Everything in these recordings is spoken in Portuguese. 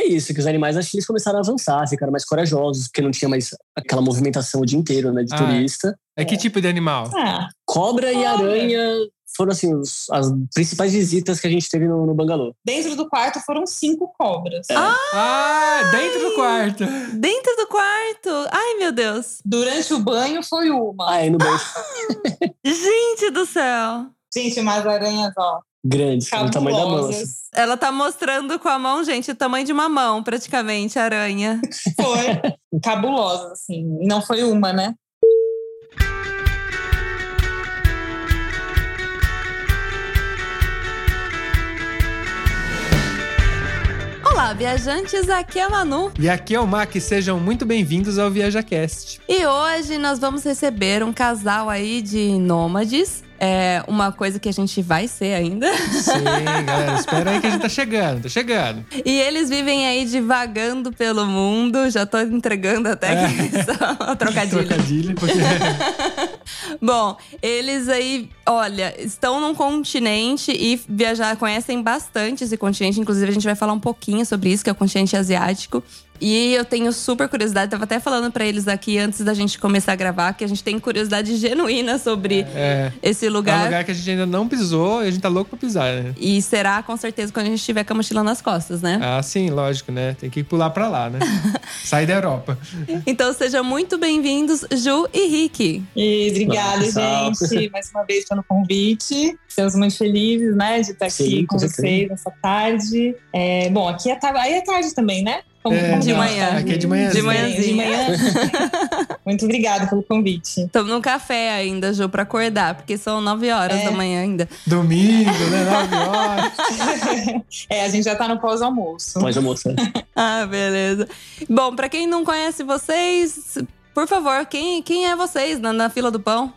foi isso, que os animais acho que eles começaram a avançar, ficaram mais corajosos, porque não tinha mais aquela movimentação o dia inteiro, né, de Ah. turista. É que tipo de animal? Ah, Cobra e aranha foram assim os- as principais visitas que a gente teve no, no bangalô. dentro do quarto foram cinco cobras. Ah, dentro do quarto. Dentro do quarto. Ai, meu Deus. Durante o banho foi uma. Ah, é no banho Gente do céu. Gente, umas aranhas, ó, grandes, no tamanho da mão. assim. cabulosas. Ela tá mostrando com a mão, gente, o tamanho de uma mão, praticamente, a aranha. Foi cabulosas, assim. Não foi uma, né? Olá, viajantes, aqui é a Manu. E aqui é o Mac, sejam muito bem-vindos ao ViajaCast. E hoje nós vamos receber um casal aí de nômades. É uma coisa que a gente vai ser ainda. Sim, galera, espera aí que a gente tá chegando, tá chegando. E eles vivem aí divagando pelo mundo. Já tô entregando até É. que são trocadilho. Trocadilho, porque... Bom, eles aí, olha, estão num continente e viajar, conhecem bastante esse continente. Inclusive, a gente vai falar um pouquinho sobre isso, que é o continente asiático. E eu tenho super curiosidade, tava até falando pra eles aqui antes da gente começar a gravar, que a gente tem curiosidade genuína sobre É, esse é um lugar. lugar que a gente ainda não pisou e a gente tá louco pra pisar, né? E será com certeza quando a gente estiver com a mochila nas costas, né? Ah, sim, lógico, né? Tem que pular pra lá, né? Sair da Europa. Então sejam muito bem-vindos, Ju e Rick. E obrigada, gente, mais uma vez pelo convite. Estamos muito felizes, né, de estar aqui Sim, com com vocês nessa tarde. É, bom, aqui é tarde, aí é tarde também, né? É, de manhã. Aqui é de manhãzinha. De manhãzinha. De manhã. muito obrigada pelo convite. Estamos num café ainda, Ju, pra acordar, porque são nove horas É. da manhã ainda. Domingo, né? Nove horas. É, a gente já tá no pós-almoço. A moça. Ah, beleza. Bom, pra quem não conhece vocês, por favor, quem, quem é vocês na, na fila do pão?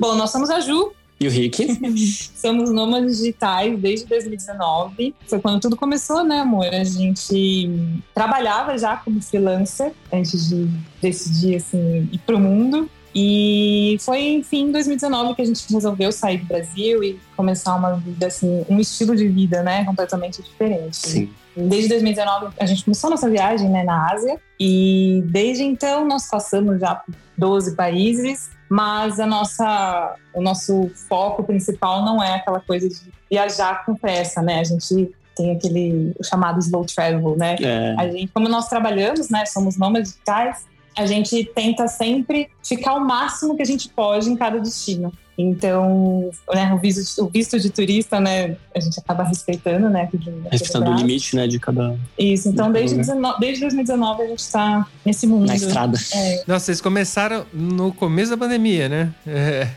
Bom, nós somos a Ju, E o Rick? somos nômades digitais desde 2019. Foi quando tudo começou, né, amor? A gente trabalhava já como freelancer antes de decidir, assim, ir pro mundo. E foi, enfim, em 2019 que a gente resolveu sair do Brasil e começar uma vida, assim, um estilo de vida, né, completamente diferente. Sim. Desde 2019 a gente começou a nossa viagem né, na Ásia e desde então nós passamos já por 12 países, mas a nossa, o nosso foco principal não é aquela coisa de viajar com pressa, né? A gente tem aquele o chamado slow travel, né? É, A gente, como nós trabalhamos, né, somos nômades digitais, a gente tenta sempre ficar o máximo que a gente pode em cada destino. Então, né, o, visto, o visto de turista, né, a gente acaba respeitando, né? do respeitando o limite, né, de cada. Isso, então de desde, lugar. 19 desde 2019 a gente está nesse mundo. Na estrada. É, Nossa, vocês começaram no começo da pandemia, né? É.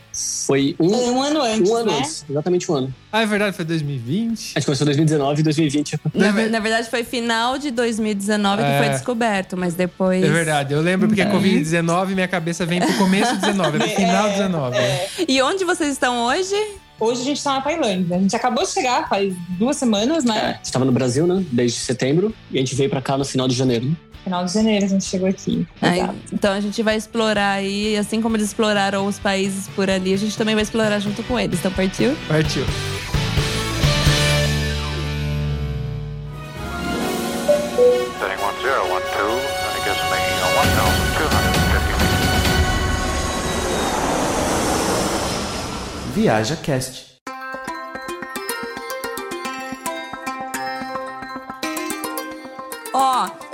Foi um, um ano antes, um ano né? antes, exatamente um ano. Ah, é verdade, foi 2020. A gente começou em 2019 e 2020. Na, ver- na verdade, foi final de 2019 que É. foi descoberto, mas depois. É verdade, eu lembro porque a É. Covid-19, minha cabeça vem pro começo do 19, é pro final do 19. É. E onde vocês estão hoje? Hoje a gente está na Tailândia. A gente acabou de chegar faz duas semanas, É, né? a gente tava no Brasil, né, desde setembro, e a gente veio pra cá no final de janeiro. Final de janeiro a gente chegou aqui. Aí, então a gente vai explorar aí, assim como eles exploraram os países por ali, a gente também vai explorar junto com eles. Então partiu? Partiu. Setting 1012,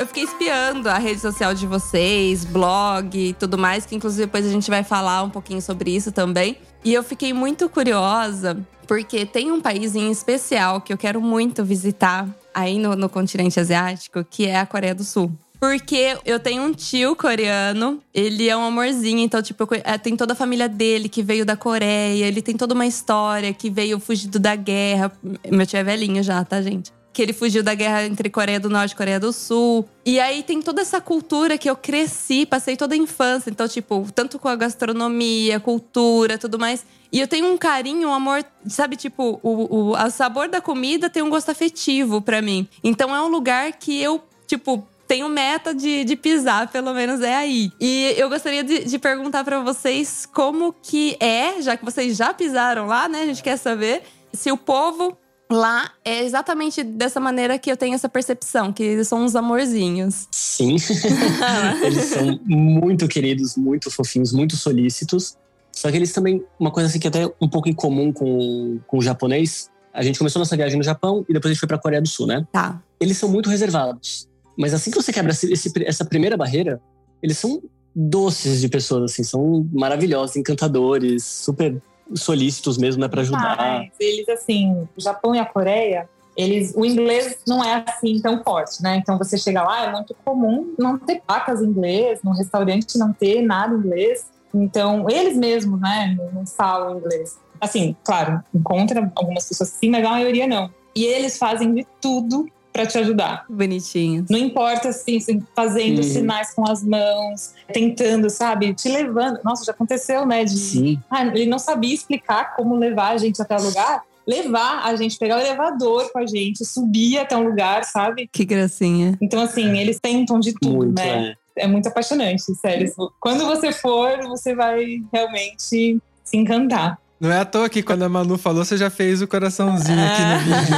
eu fiquei espiando a rede social de vocês, blog e tudo mais, que inclusive depois a gente vai falar um pouquinho sobre isso também. E eu fiquei muito curiosa, porque tem um país em especial que eu quero muito visitar aí no, no continente asiático, que é a Coreia do Sul. Porque eu tenho um tio coreano, ele é um amorzinho, então, tipo, eh, tem toda a família dele que veio da Coreia, ele tem toda uma história que veio fugido da guerra. Meu tio é velhinho já, tá, gente? Que ele fugiu da guerra entre Coreia do Norte e Coreia do Sul. E aí tem toda essa cultura que eu cresci, passei toda a infância. Então, tipo, tanto com a gastronomia, cultura, tudo mais. E eu tenho um carinho, um amor, sabe, tipo, o, o, o sabor da comida tem um gosto afetivo pra mim. Então é um lugar que eu, tipo, tenho meta de, de pisar, pelo menos é aí. E eu gostaria de, de perguntar pra vocês como que é, já que vocês já pisaram lá, né? A gente quer saber se o povo lá é exatamente dessa maneira que eu tenho essa percepção, que eles são uns amorzinhos. Sim. eles são muito queridos, muito fofinhos, muito solícitos. Só que eles também, uma coisa assim que é até um pouco em comum com, com o japonês. A gente começou nossa viagem no Japão e depois a gente foi pra Coreia do Sul, né? Tá. Eles são muito reservados. Mas assim que você quebra esse- essa primeira barreira, eles são doces de pessoas, assim, são maravilhosos, encantadores, super solícitos mesmo, né, pra ajudar. Mas eles, assim, o Japão e a Coreia, eles, o inglês não é assim tão forte, né? Então você chega lá, é muito comum não ter placas em inglês, no restaurante não ter nada em inglês. Então, eles mesmos, né, não- falam inglês. Assim, claro, encontra algumas pessoas sim, mas a maioria não. E eles fazem de tudo para te ajudar. Bonitinhos. Não importa assim, fazendo Uhum. sinais com as mãos, tentando, sabe, te levando. Nossa, já aconteceu, né? De Sim. ah, ele não sabia explicar como levar a gente até o lugar. Levar a gente, pegar o elevador com a gente, subir até um lugar, sabe? Que gracinha. Então, assim, eles tentam de tudo, Muito, né? é. É muito apaixonante, sério. Quando você for, você vai realmente se encantar. Não é à toa que quando a Manu falou, você já fez o coraçãozinho aqui no vídeo.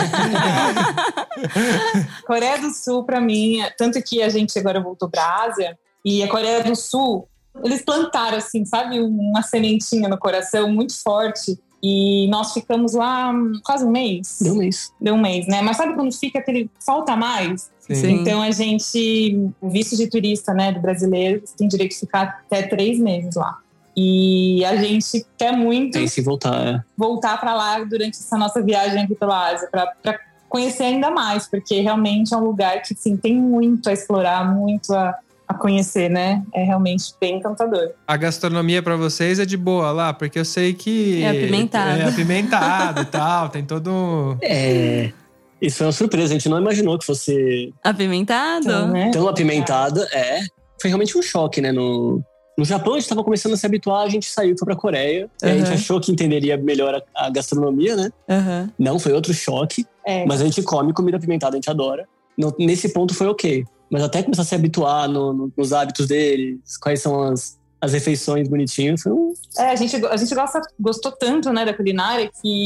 Coreia do Sul, pra mim, tanto que a gente agora voltou pra Ásia, e a Coreia do Sul, eles plantaram, assim, sabe, uma sementinha no coração muito forte. E nós ficamos lá hum, quase um mês. Deu um mês. Deu um mês, né? Mas sabe quando fica aquele. falta mais? Sim. Então a gente, o visto de turista, né, do brasileiro, você tem direito de ficar até três meses lá. E a gente quer muito Tem se voltar. é. voltar para lá durante essa nossa viagem aqui pela Ásia, para conhecer ainda mais, porque realmente é um lugar que sim, tem muito a explorar, muito a, a conhecer, né? É realmente bem encantador. A gastronomia pra vocês é de boa lá, porque eu sei que. É apimentado. É apimentado e tal, tem todo. um- É. Isso foi uma surpresa, a gente não imaginou que fosse Apimentado? Então, né? tão apimentada. É. Foi realmente um choque, né? No, no Japão a gente tava começando a se habituar, a gente saiu, foi pra Coreia. E a gente Uhum. achou que entenderia melhor a, a gastronomia, né? Aham. Não, foi outro choque. É. Mas a gente come comida apimentada, a gente adora. No- nesse ponto foi ok. Mas até começar a se habituar no- no- nos hábitos deles, quais são as, as refeições bonitinhas, foi um. É, a gente, a gente gosta, gostou tanto né, da culinária que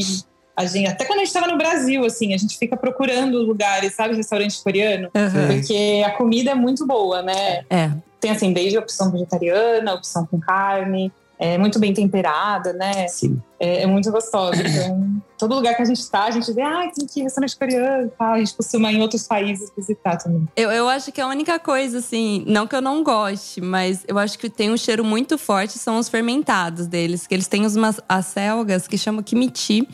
a gente, até quando a gente estava no Brasil, assim, a gente fica procurando lugares, sabe, restaurante coreano, Aham. porque a comida é muito boa, né? É. Tem assim, desde a opção vegetariana, a opção com carne, é muito bem temperada, né? Assim, É, é muito gostosa. Então, todo lugar que a gente tá, a gente vê, ah, tem que ir restaurante coreano, tá? A gente costuma em outros países visitar também. Eu, eu acho que a única coisa, assim, não que eu não goste, mas eu acho que tem um cheiro muito forte são os fermentados deles. Que eles têm umas as selgas que chamam kimchi.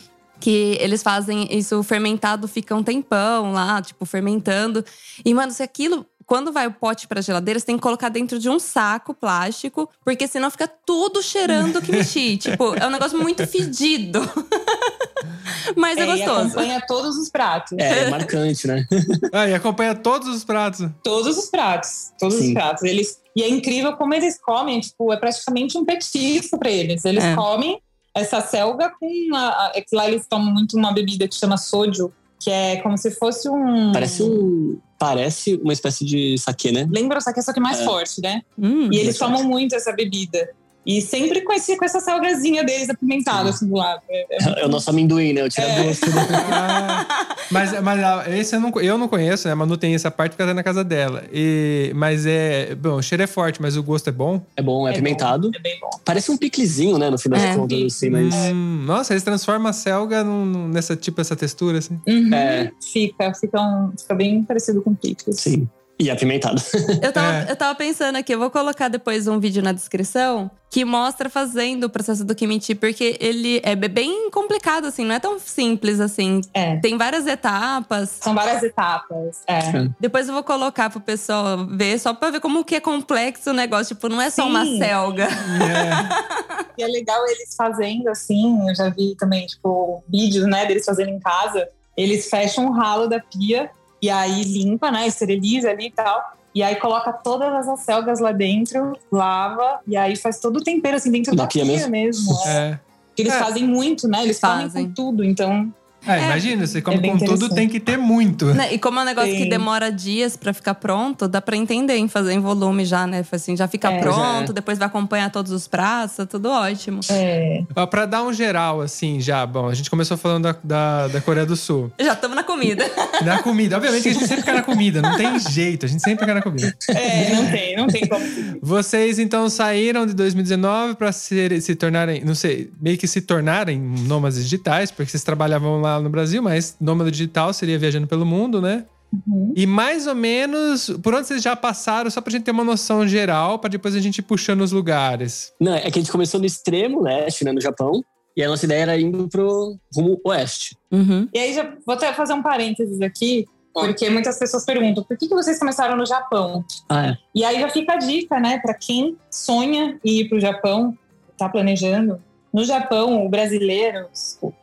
Que eles fazem isso fermentado, fica um tempão lá, tipo, fermentando. E, mano, se aquilo. Quando vai o pote pra geladeira, você tem que colocar dentro de um saco plástico, porque senão fica tudo cheirando kimchi. tipo, é um negócio muito fedido. Mas é, É, e gostoso. acompanha todos os pratos. é, é marcante, né? Ah, e acompanha todos os pratos. Todos os pratos. Todos Sim. os pratos. Eles, e é incrível como eles comem, tipo, é praticamente um petisco para eles. Eles É. comem essa selga com. A, a, é que lá eles tomam muito uma bebida que chama soju, que é como se fosse um. Parece um. Parece uma espécie de saquê, né? Lembra o saque, só que mais É. forte, né? Hum. E eles tomam muito essa bebida. E sempre com, esse, com essa selgazinha deles apimentada, assim, do lado. É- É o nosso amendoim, né? Eu tiro É. gosto. Ah, mas mas esse eu não, eu não conheço, né? A Manu tem essa parte porque ela tá na casa dela. E, mas é. Bom, o cheiro é forte, mas o gosto é bom. É bom, é, É apimentado. É bem bom. Parece um piclezinho, né? No final É. das contas, assim, mas. Hum, nossa, eles transformam a selga num- nessa tipo, essa textura, assim. Uhum. É. Fica, fica, um- fica bem parecido com picles. Sim. E apimentado. Eu tava, É. eu tava pensando aqui, eu vou colocar depois um vídeo na descrição que mostra fazendo o processo do kimchi, porque ele é bem complicado, assim, não é tão simples assim. É. Tem várias etapas. São várias etapas. É. Depois eu vou colocar pro pessoal ver, só pra ver como que é complexo o negócio. Tipo, não é só uma Sim. selga. É. E é legal eles fazendo assim, eu já vi também, tipo, vídeos, né, deles fazendo em casa. Eles fecham o ralo da pia e aí limpa, né, esteriliza ali e tal. E aí coloca todas as selgas lá dentro, lava, e aí faz todo o tempero assim dentro Da da, pia pia, mesmo? mesmo. é. É. Porque Eles É. fazem muito, né? Eles comem Fazem. com tudo, então É, imagina, você come É com tudo, tem que ter muito. Né, E como é um negócio que Sim. demora dias pra ficar pronto, dá pra entender em fazer em volume já, né? Assim, já fica É. pronto, Pois é. depois vai acompanhar todos os pratos, tá tudo ótimo. É, Ó, Pra dar um geral, assim, já, bom, a gente começou falando da, da, da Coreia do Sul. Já estamos na comida. Da comida. Obviamente que a gente sempre fica na comida, não tem jeito, a gente sempre fica na comida. é, não tem, não tem como. Vocês então saíram de 2019 para se, se tornarem, não sei, meio que se tornarem nômades digitais, porque vocês trabalhavam lá no Brasil, mas nômade digital seria viajando pelo mundo, né? Uhum. E mais ou menos, por onde vocês já passaram, só pra gente ter uma noção geral, pra depois a gente ir puxando os lugares. Não, é que a gente começou no extremo leste, né, no Japão. E a nossa ideia era indo pro rumo oeste. Uhum. E aí, já vou até fazer um parênteses aqui, porque muitas pessoas perguntam por que, que vocês começaram no Japão? Ah, é. E aí já fica a dica, né, para quem sonha em ir para o Japão, tá planejando. No Japão, o brasileiro,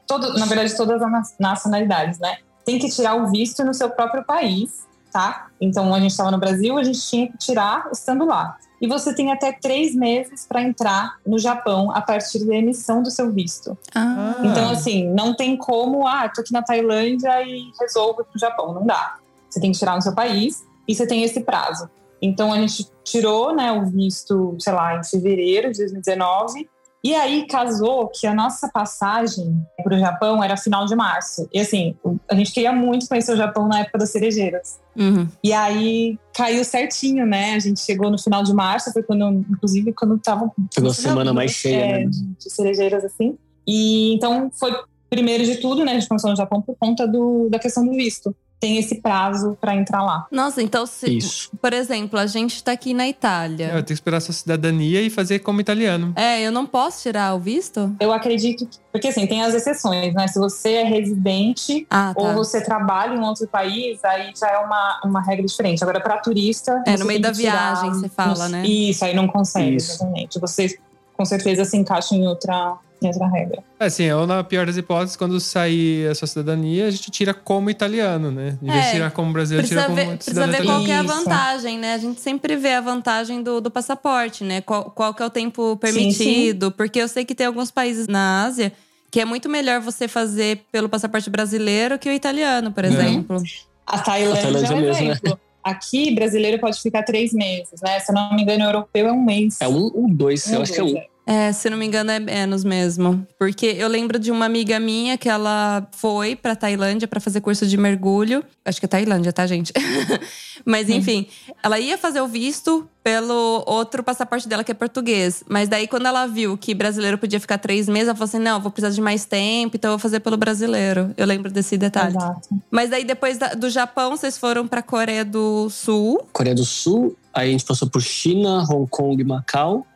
todo, na verdade, todas as nacionalidades, né, tem que tirar o visto no seu próprio país, tá? Então, a gente estava no Brasil, a gente tinha que tirar estando lá. E você tem até três meses para entrar no Japão a partir da emissão do seu visto. Ah. Então, assim, não tem como, ah, tô aqui na Tailândia e resolvo pro Japão. Não dá. Você tem que tirar no seu país e você tem esse prazo. Então, a gente tirou, né, o visto, sei lá, em fevereiro de 2019. E aí casou que a nossa passagem para o Japão era final de março. E assim, a gente queria muito conhecer o Japão na época das cerejeiras. Uhum. E aí caiu certinho, né? A gente chegou no final de março, foi quando, inclusive, quando tava. Pegou a semana mais cheia, é, né? de, de cerejeiras, assim. E então foi primeiro de tudo, né? A gente começou no Japão por conta do, da questão do visto. Tem esse prazo para entrar lá. Nossa, então se, Isso. por exemplo, a gente tá aqui na É, eu Itália. tenho que esperar sua cidadania e fazer como italiano. É, eu não posso tirar o visto? Eu acredito que. Porque assim, tem as exceções, né? Se você é residente Ah, tá. ou você trabalha em outro país, aí já é uma, uma regra diferente. Agora, para turista. É, no meio da viagem, você fala, no- né? Isso, aí não consegue, Isso. exatamente. Você com certeza se encaixa em outra, em outra regra. É, Assim, ou na pior das hipóteses, quando sair a sua cidadania, a gente tira como italiano, né? Em vez É, de tirar como brasileiro, Precisa tira ver, como precisa cidadão ver qual italiano. que é a vantagem, né? A gente sempre vê a vantagem do, do passaporte, né? Qual, qual que é o tempo permitido. Porque eu sei que tem alguns países na Ásia que é muito melhor você fazer pelo passaporte brasileiro que o italiano, por É. exemplo. A Tailândia, A Tailândia é um mesmo, né? exemplo. Aqui, brasileiro pode ficar três meses, né? Se eu não me engano, europeu é um mês. É um ou dois, eu Um, acho que é dois, um. É, se não me engano, é menos mesmo. Porque eu lembro de uma amiga minha que ela foi pra Tailândia pra fazer curso de mergulho. Acho que é Tailândia, tá, gente? Mas enfim, ela ia fazer o visto pelo outro passaporte dela, que é português. Mas daí, quando ela viu que brasileiro podia ficar três meses, ela falou assim: não, vou precisar de mais tempo, então eu vou fazer pelo brasileiro. Eu lembro desse detalhe. Exato. Mas daí, depois da- do Japão, vocês foram pra Coreia do Sul. Coreia do Sul, aí a gente passou por China, Hong Kong, Macau,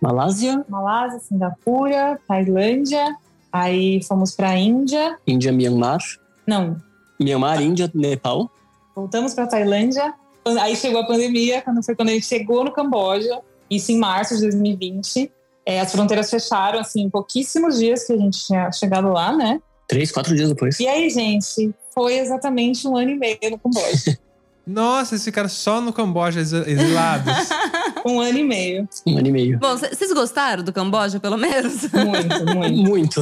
Malásia, Malásia, Singapura, Tailândia. Aí fomos pra Índia. Índia, Myanmar. Não, Myanmar, Índia, Nepal. voltamos pra Tailândia. Aí chegou a pandemia, quando foi quando a gente chegou no Camboja. Isso em março de 2020. É, as fronteiras fecharam, assim, em pouquíssimos dias que a gente tinha chegado lá, né? Três, quatro dias depois. E aí, gente, foi exatamente um ano e meio no Camboja. Nossa, eles ficaram só no Camboja exi- exilados. um ano e meio. Um ano e meio. Bom, vocês gostaram do Camboja, pelo menos? Muito, muito. Muito.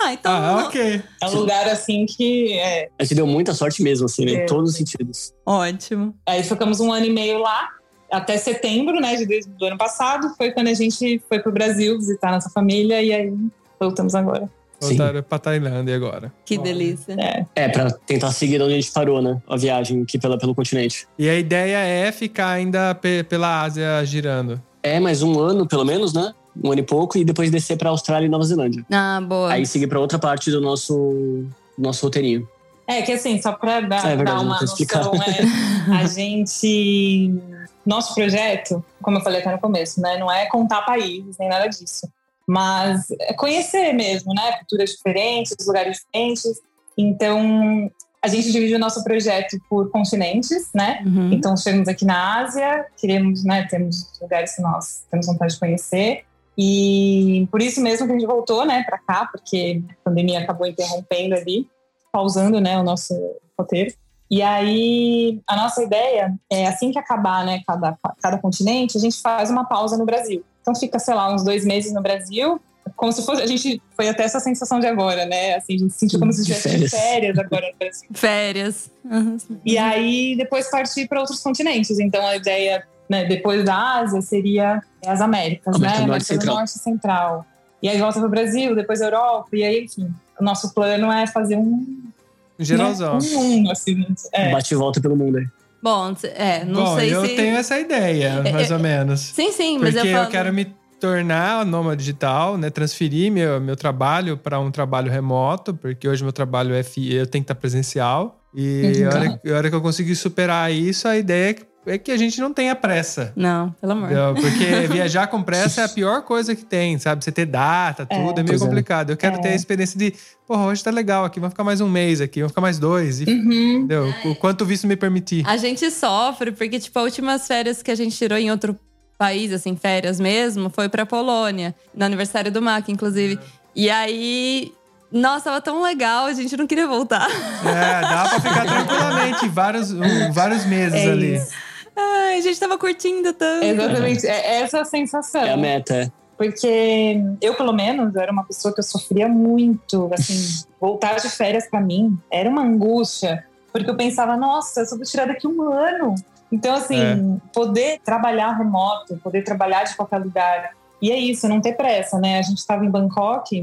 ah, então. ah, ok. É um lugar assim que. é, A gente deu muita sorte mesmo, assim, né? É. Em todos os sentidos. Ótimo. Aí ficamos um ano e meio lá, até setembro, né, de, do ano passado. Foi quando a gente foi pro Brasil visitar nossa família e aí voltamos agora. Sim. Voltaram pra Tailândia agora. Que delícia. É. É, pra tentar seguir onde a gente parou, né? A viagem aqui pela, pelo continente. E a ideia é ficar ainda pe- pela Ásia girando. É, mais um ano, pelo menos, né? Um ano e pouco, e depois descer pra Austrália e Nova Zelândia. Ah, boa. Aí seguir pra outra parte do nosso, nosso roteirinho. É, que assim, só para dar, É verdade, dar uma noção, é, a gente. Nosso projeto, como eu falei até no começo, né? Não é contar países nem nada disso. Mas é conhecer mesmo, né? Culturas diferentes, lugares diferentes. Então, a gente dividiu o nosso projeto por continentes, né? Uhum. Então, chegamos aqui na Ásia, queremos, né? Temos lugares que nós temos vontade de conhecer. E por isso mesmo que a gente voltou, né, para cá, porque a pandemia acabou interrompendo ali, pausando, né, o nosso roteiro. E aí, a nossa ideia é assim que acabar, né, cada, cada continente, a gente faz uma pausa no Brasil. Então fica, sei lá, uns dois meses no Brasil como se fosse. A gente foi até essa sensação de agora, né? Assim, a gente sentiu como se estivesse de férias. férias agora no Brasil. Férias. Uhum. E aí depois partir para outros continentes. Então a ideia, né, depois da Ásia, seria as Américas, América né? do Norte Central. Norte e Central. E aí volta para o Brasil, depois Europa, e aí, enfim. O nosso plano é fazer um. Geralzão. Né, um mundo, assim. É. Bate e volta pelo mundo aí. Bom, é, não Bom, sei eu se. tenho essa ideia, mais É, ou menos. Sim, sim, mas Porque eu eu, falo. quero me tornar nômade digital, né? Transferir meu, meu trabalho para um trabalho remoto, porque hoje meu trabalho é fi- eu tenho que estar presencial. E Uhum. a, hora, a hora que eu conseguir superar isso, a ideia é que, é que a gente não tenha pressa. Não, pelo amor. entendeu? Porque viajar com pressa é a pior coisa que tem, sabe? Você ter data, tudo, é, meio Pois é. complicado. Eu quero É. ter a experiência de, porra, hoje tá legal aqui, vamos ficar mais um mês aqui, vamos ficar mais dois. E, Uhum. entendeu? O quanto o visto me permitir. A gente sofre porque, tipo, as últimas férias que a gente tirou em outro país, assim, férias mesmo, foi pra Polônia, no aniversário do Mac, inclusive. E aí. Nossa, tava tão legal, a gente não queria voltar. É, dá pra ficar tranquilamente vários, um, vários meses É ali. isso. Ai, a gente tava curtindo tanto. Exatamente. É essa a sensação. É a meta, é. Porque eu, pelo menos, era uma pessoa que eu sofria muito. Assim, voltar de férias pra mim era uma angústia. Porque eu pensava, nossa, eu só vou tirar daqui um ano. Então, assim, É. poder trabalhar remoto, poder trabalhar de qualquer lugar. E é isso, não ter pressa, né? A gente estava em Bangkok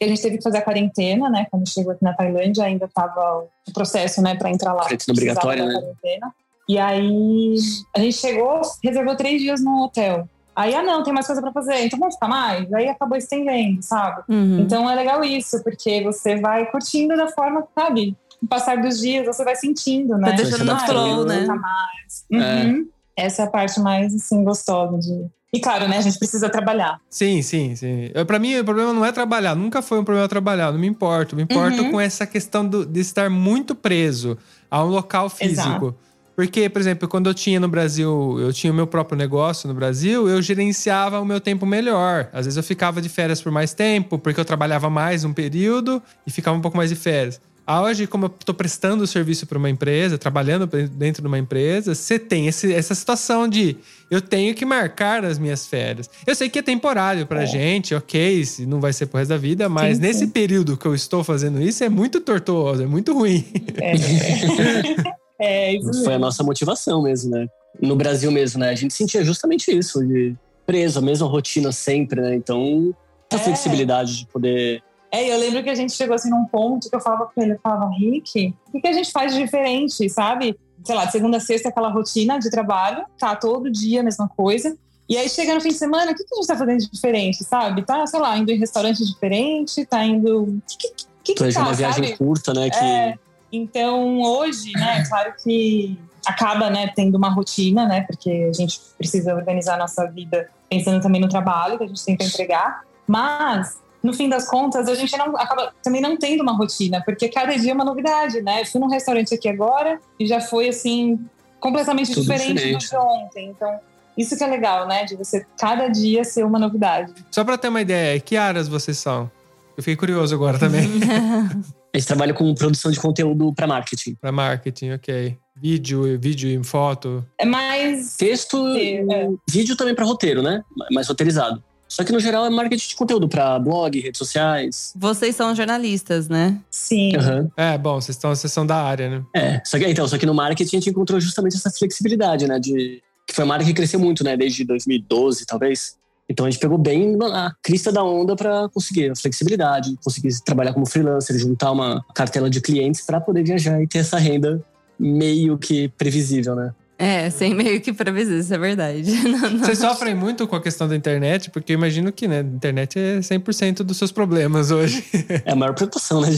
e a gente teve que fazer a quarentena, né? Quando chegou aqui na Tailândia, ainda estava o processo, né, para entrar lá. Quarentena obrigatória, né? quarentena. E aí a gente chegou, reservou três dias no hotel. Aí, ah, não, tem mais coisa para fazer, então vamos ficar mais? Aí acabou estendendo, sabe? Uhum. Então é legal isso, porque você vai curtindo da forma, sabe? No passar dos dias, você vai sentindo, né? Tá deixando no flow, né? mais. Uhum. Essa é a parte mais, assim, gostosa de... E claro, né? A gente precisa trabalhar. Sim, sim, sim. Pra mim, o problema não é trabalhar. Nunca foi um problema trabalhar. Não me importo. Me importo Uhum. com essa questão do- de estar muito preso a um local físico. Exato. Porque, por exemplo, quando eu tinha no Brasil, eu tinha o meu próprio negócio no Brasil, eu gerenciava o meu tempo melhor. Às vezes eu ficava de férias por mais tempo, porque eu trabalhava mais um período e ficava um pouco mais de férias. Hoje, como eu estou prestando serviço para uma empresa, trabalhando dentro de uma empresa, você tem esse- essa situação de eu tenho que marcar as minhas férias. Eu sei que é temporário pra gente, ok, se não vai ser pro resto da vida, mas Sim, nesse sim. período que eu estou fazendo isso é muito tortuoso, é muito ruim. É, é Foi a nossa motivação mesmo, né? No Brasil mesmo, né? A gente sentia justamente isso, de preso, a mesma rotina sempre, né? Então, essa É. flexibilidade de poder. É, eu lembro que a gente chegou assim num ponto que eu falava com ele, eu falava, Rick, o que, que a gente faz de diferente, sabe? Sei lá, de segunda a sexta aquela rotina de trabalho, tá todo dia a mesma coisa. E aí chega no fim de semana, o que, que a gente tá fazendo de diferente, sabe? Tá, sei lá, indo em restaurante diferente, tá indo. O que, que, que, que Planejar tá, uma viagem sabe? curta, né? Que É, então hoje, né, claro que acaba, né, tendo uma rotina, né, porque a gente precisa organizar a nossa vida pensando também no trabalho que a gente tem para entregar, mas no fim das contas a gente não acaba também não tendo uma rotina, porque cada dia é uma novidade, né? Eu fui num restaurante aqui agora e já foi assim completamente Tudo diferente, diferente. do de ontem. Então, isso que é legal, né, de você cada dia ser uma novidade. Só pra ter uma ideia, que áreas vocês são? Eu fiquei curioso agora também. a gente trabalha com produção de conteúdo para marketing. pra marketing, ok. Vídeo, vídeo e foto. É mais Texto, Sim, é. vídeo também para roteiro, né? Mais roteirizado. Só que no geral é marketing de conteúdo para blog, redes sociais. Vocês são jornalistas, né? sim. Aham. É, bom, vocês estão, vocês são da área, né? É, só que então, só que no marketing a gente encontrou justamente essa flexibilidade, né? De que foi uma área que cresceu muito, né? Desde 2012, talvez. Então a gente pegou bem a crista da onda para conseguir a flexibilidade, conseguir trabalhar como freelancer, juntar uma cartela de clientes para poder viajar e ter essa renda meio que previsível, né? É, sem meio que previsível, isso é verdade. Não, não. Vocês sofrem muito com a questão da internet, porque eu imagino que, né, a internet é 100% dos seus problemas hoje. É a maior preocupação, né?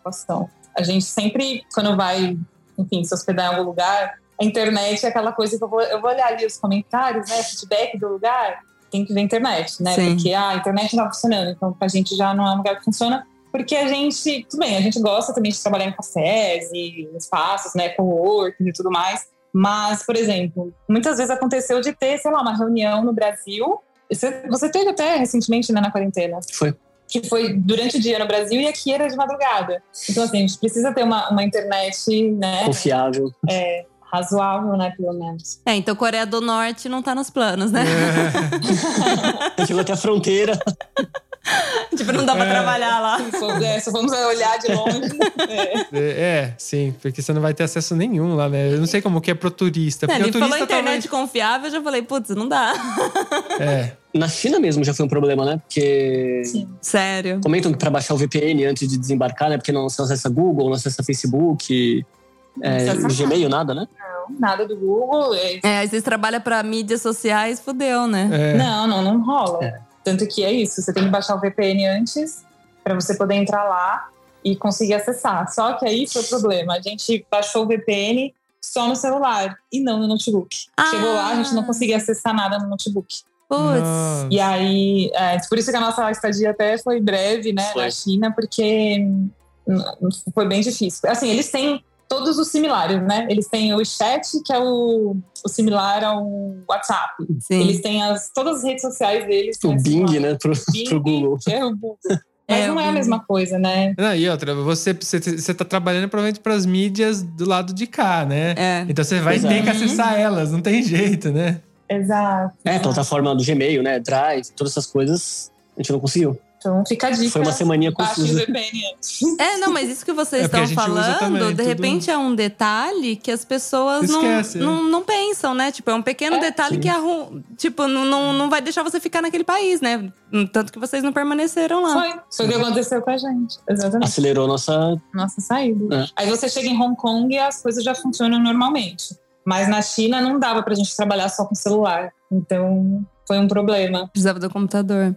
preocupação. A gente sempre, quando vai, enfim, se hospedar em algum lugar, a internet é aquela coisa que eu vou, eu vou olhar ali os comentários, né, feedback do lugar, tem que ver a internet, né? Sim. Porque ah, a internet não tá funcionando, então pra gente já não é um lugar que funciona. Porque a gente, tudo bem, a gente gosta também de trabalhar em cafés e em espaços, né, com work e tudo mais. Mas, por exemplo, muitas vezes aconteceu de ter, sei lá, uma reunião no Brasil. Você, você teve até recentemente, né, na quarentena Foi. que foi durante o dia no Brasil e aqui era de madrugada. Então, assim, a gente precisa ter uma, uma internet, né, Confiável. Razoável, né, pelo menos. É, então Coreia do Norte não tá nos planos, né? É. Chegou até a fronteira. tipo, não dá pra É. trabalhar lá. Se for- é, se vamos olhar de longe. é. É, é, sim, porque você não vai ter acesso nenhum lá, né? Eu não sei como que é pro turista. Porque Ele turista falou internet confiável, eu já falei, putz, não dá. É. Na China mesmo já foi um problema, né? Porque Sim. Sério. comentam que para baixar o VPN antes de desembarcar, né? Porque não se acessa Google, não acessa Facebook, é, acessa Gmail, nada, né? Não, nada do Google. é- É, aí vocês trabalham pra mídias sociais, fudeu, né? é. Não, não, não rola. Tanto que é isso, você tem que baixar o VPN antes para você poder entrar lá e conseguir acessar. Só que aí foi o problema. A gente baixou o VPN só no celular e não no notebook. Ah. Chegou lá, a gente não conseguia acessar nada no notebook. Putz. E aí, é, por isso que a nossa estadia até foi breve, né, Foi. na China, porque hum, foi bem difícil. Assim, eles têm todos os similares, né? Eles têm o chat, que é o, o similar ao WhatsApp. Sim. Eles têm as, todas as redes sociais deles. O né, Bing, né? Pro, Bing, pro Google. é o Google. Mas É, não é a mesma coisa, né? Não, e outra, você, você, você tá trabalhando provavelmente pras mídias do lado de cá, né? É. Então você vai Pois ter que acessar elas, não tem jeito, né? Exato. É, exato. plataforma do Gmail, né? Drive, todas essas coisas, a gente não conseguiu. Então fica a dica. Foi uma semaninha confusa. VPN antes. É, não, mas isso que vocês É estão falando, também, de tudo- repente é um detalhe que as pessoas não, Esquece, é. não, não pensam, né? Tipo, é um pequeno É, detalhe sim. que arrum... tipo, não, não, não vai deixar você ficar naquele país, né? Tanto que vocês não permaneceram lá. Foi. Foi o que aconteceu com a gente. Exatamente. Acelerou nossa. Nossa saída. É. Aí você chega em Hong Kong e as coisas já funcionam normalmente. Mas na China não dava pra gente trabalhar só com celular. Então foi um problema. Precisava do computador.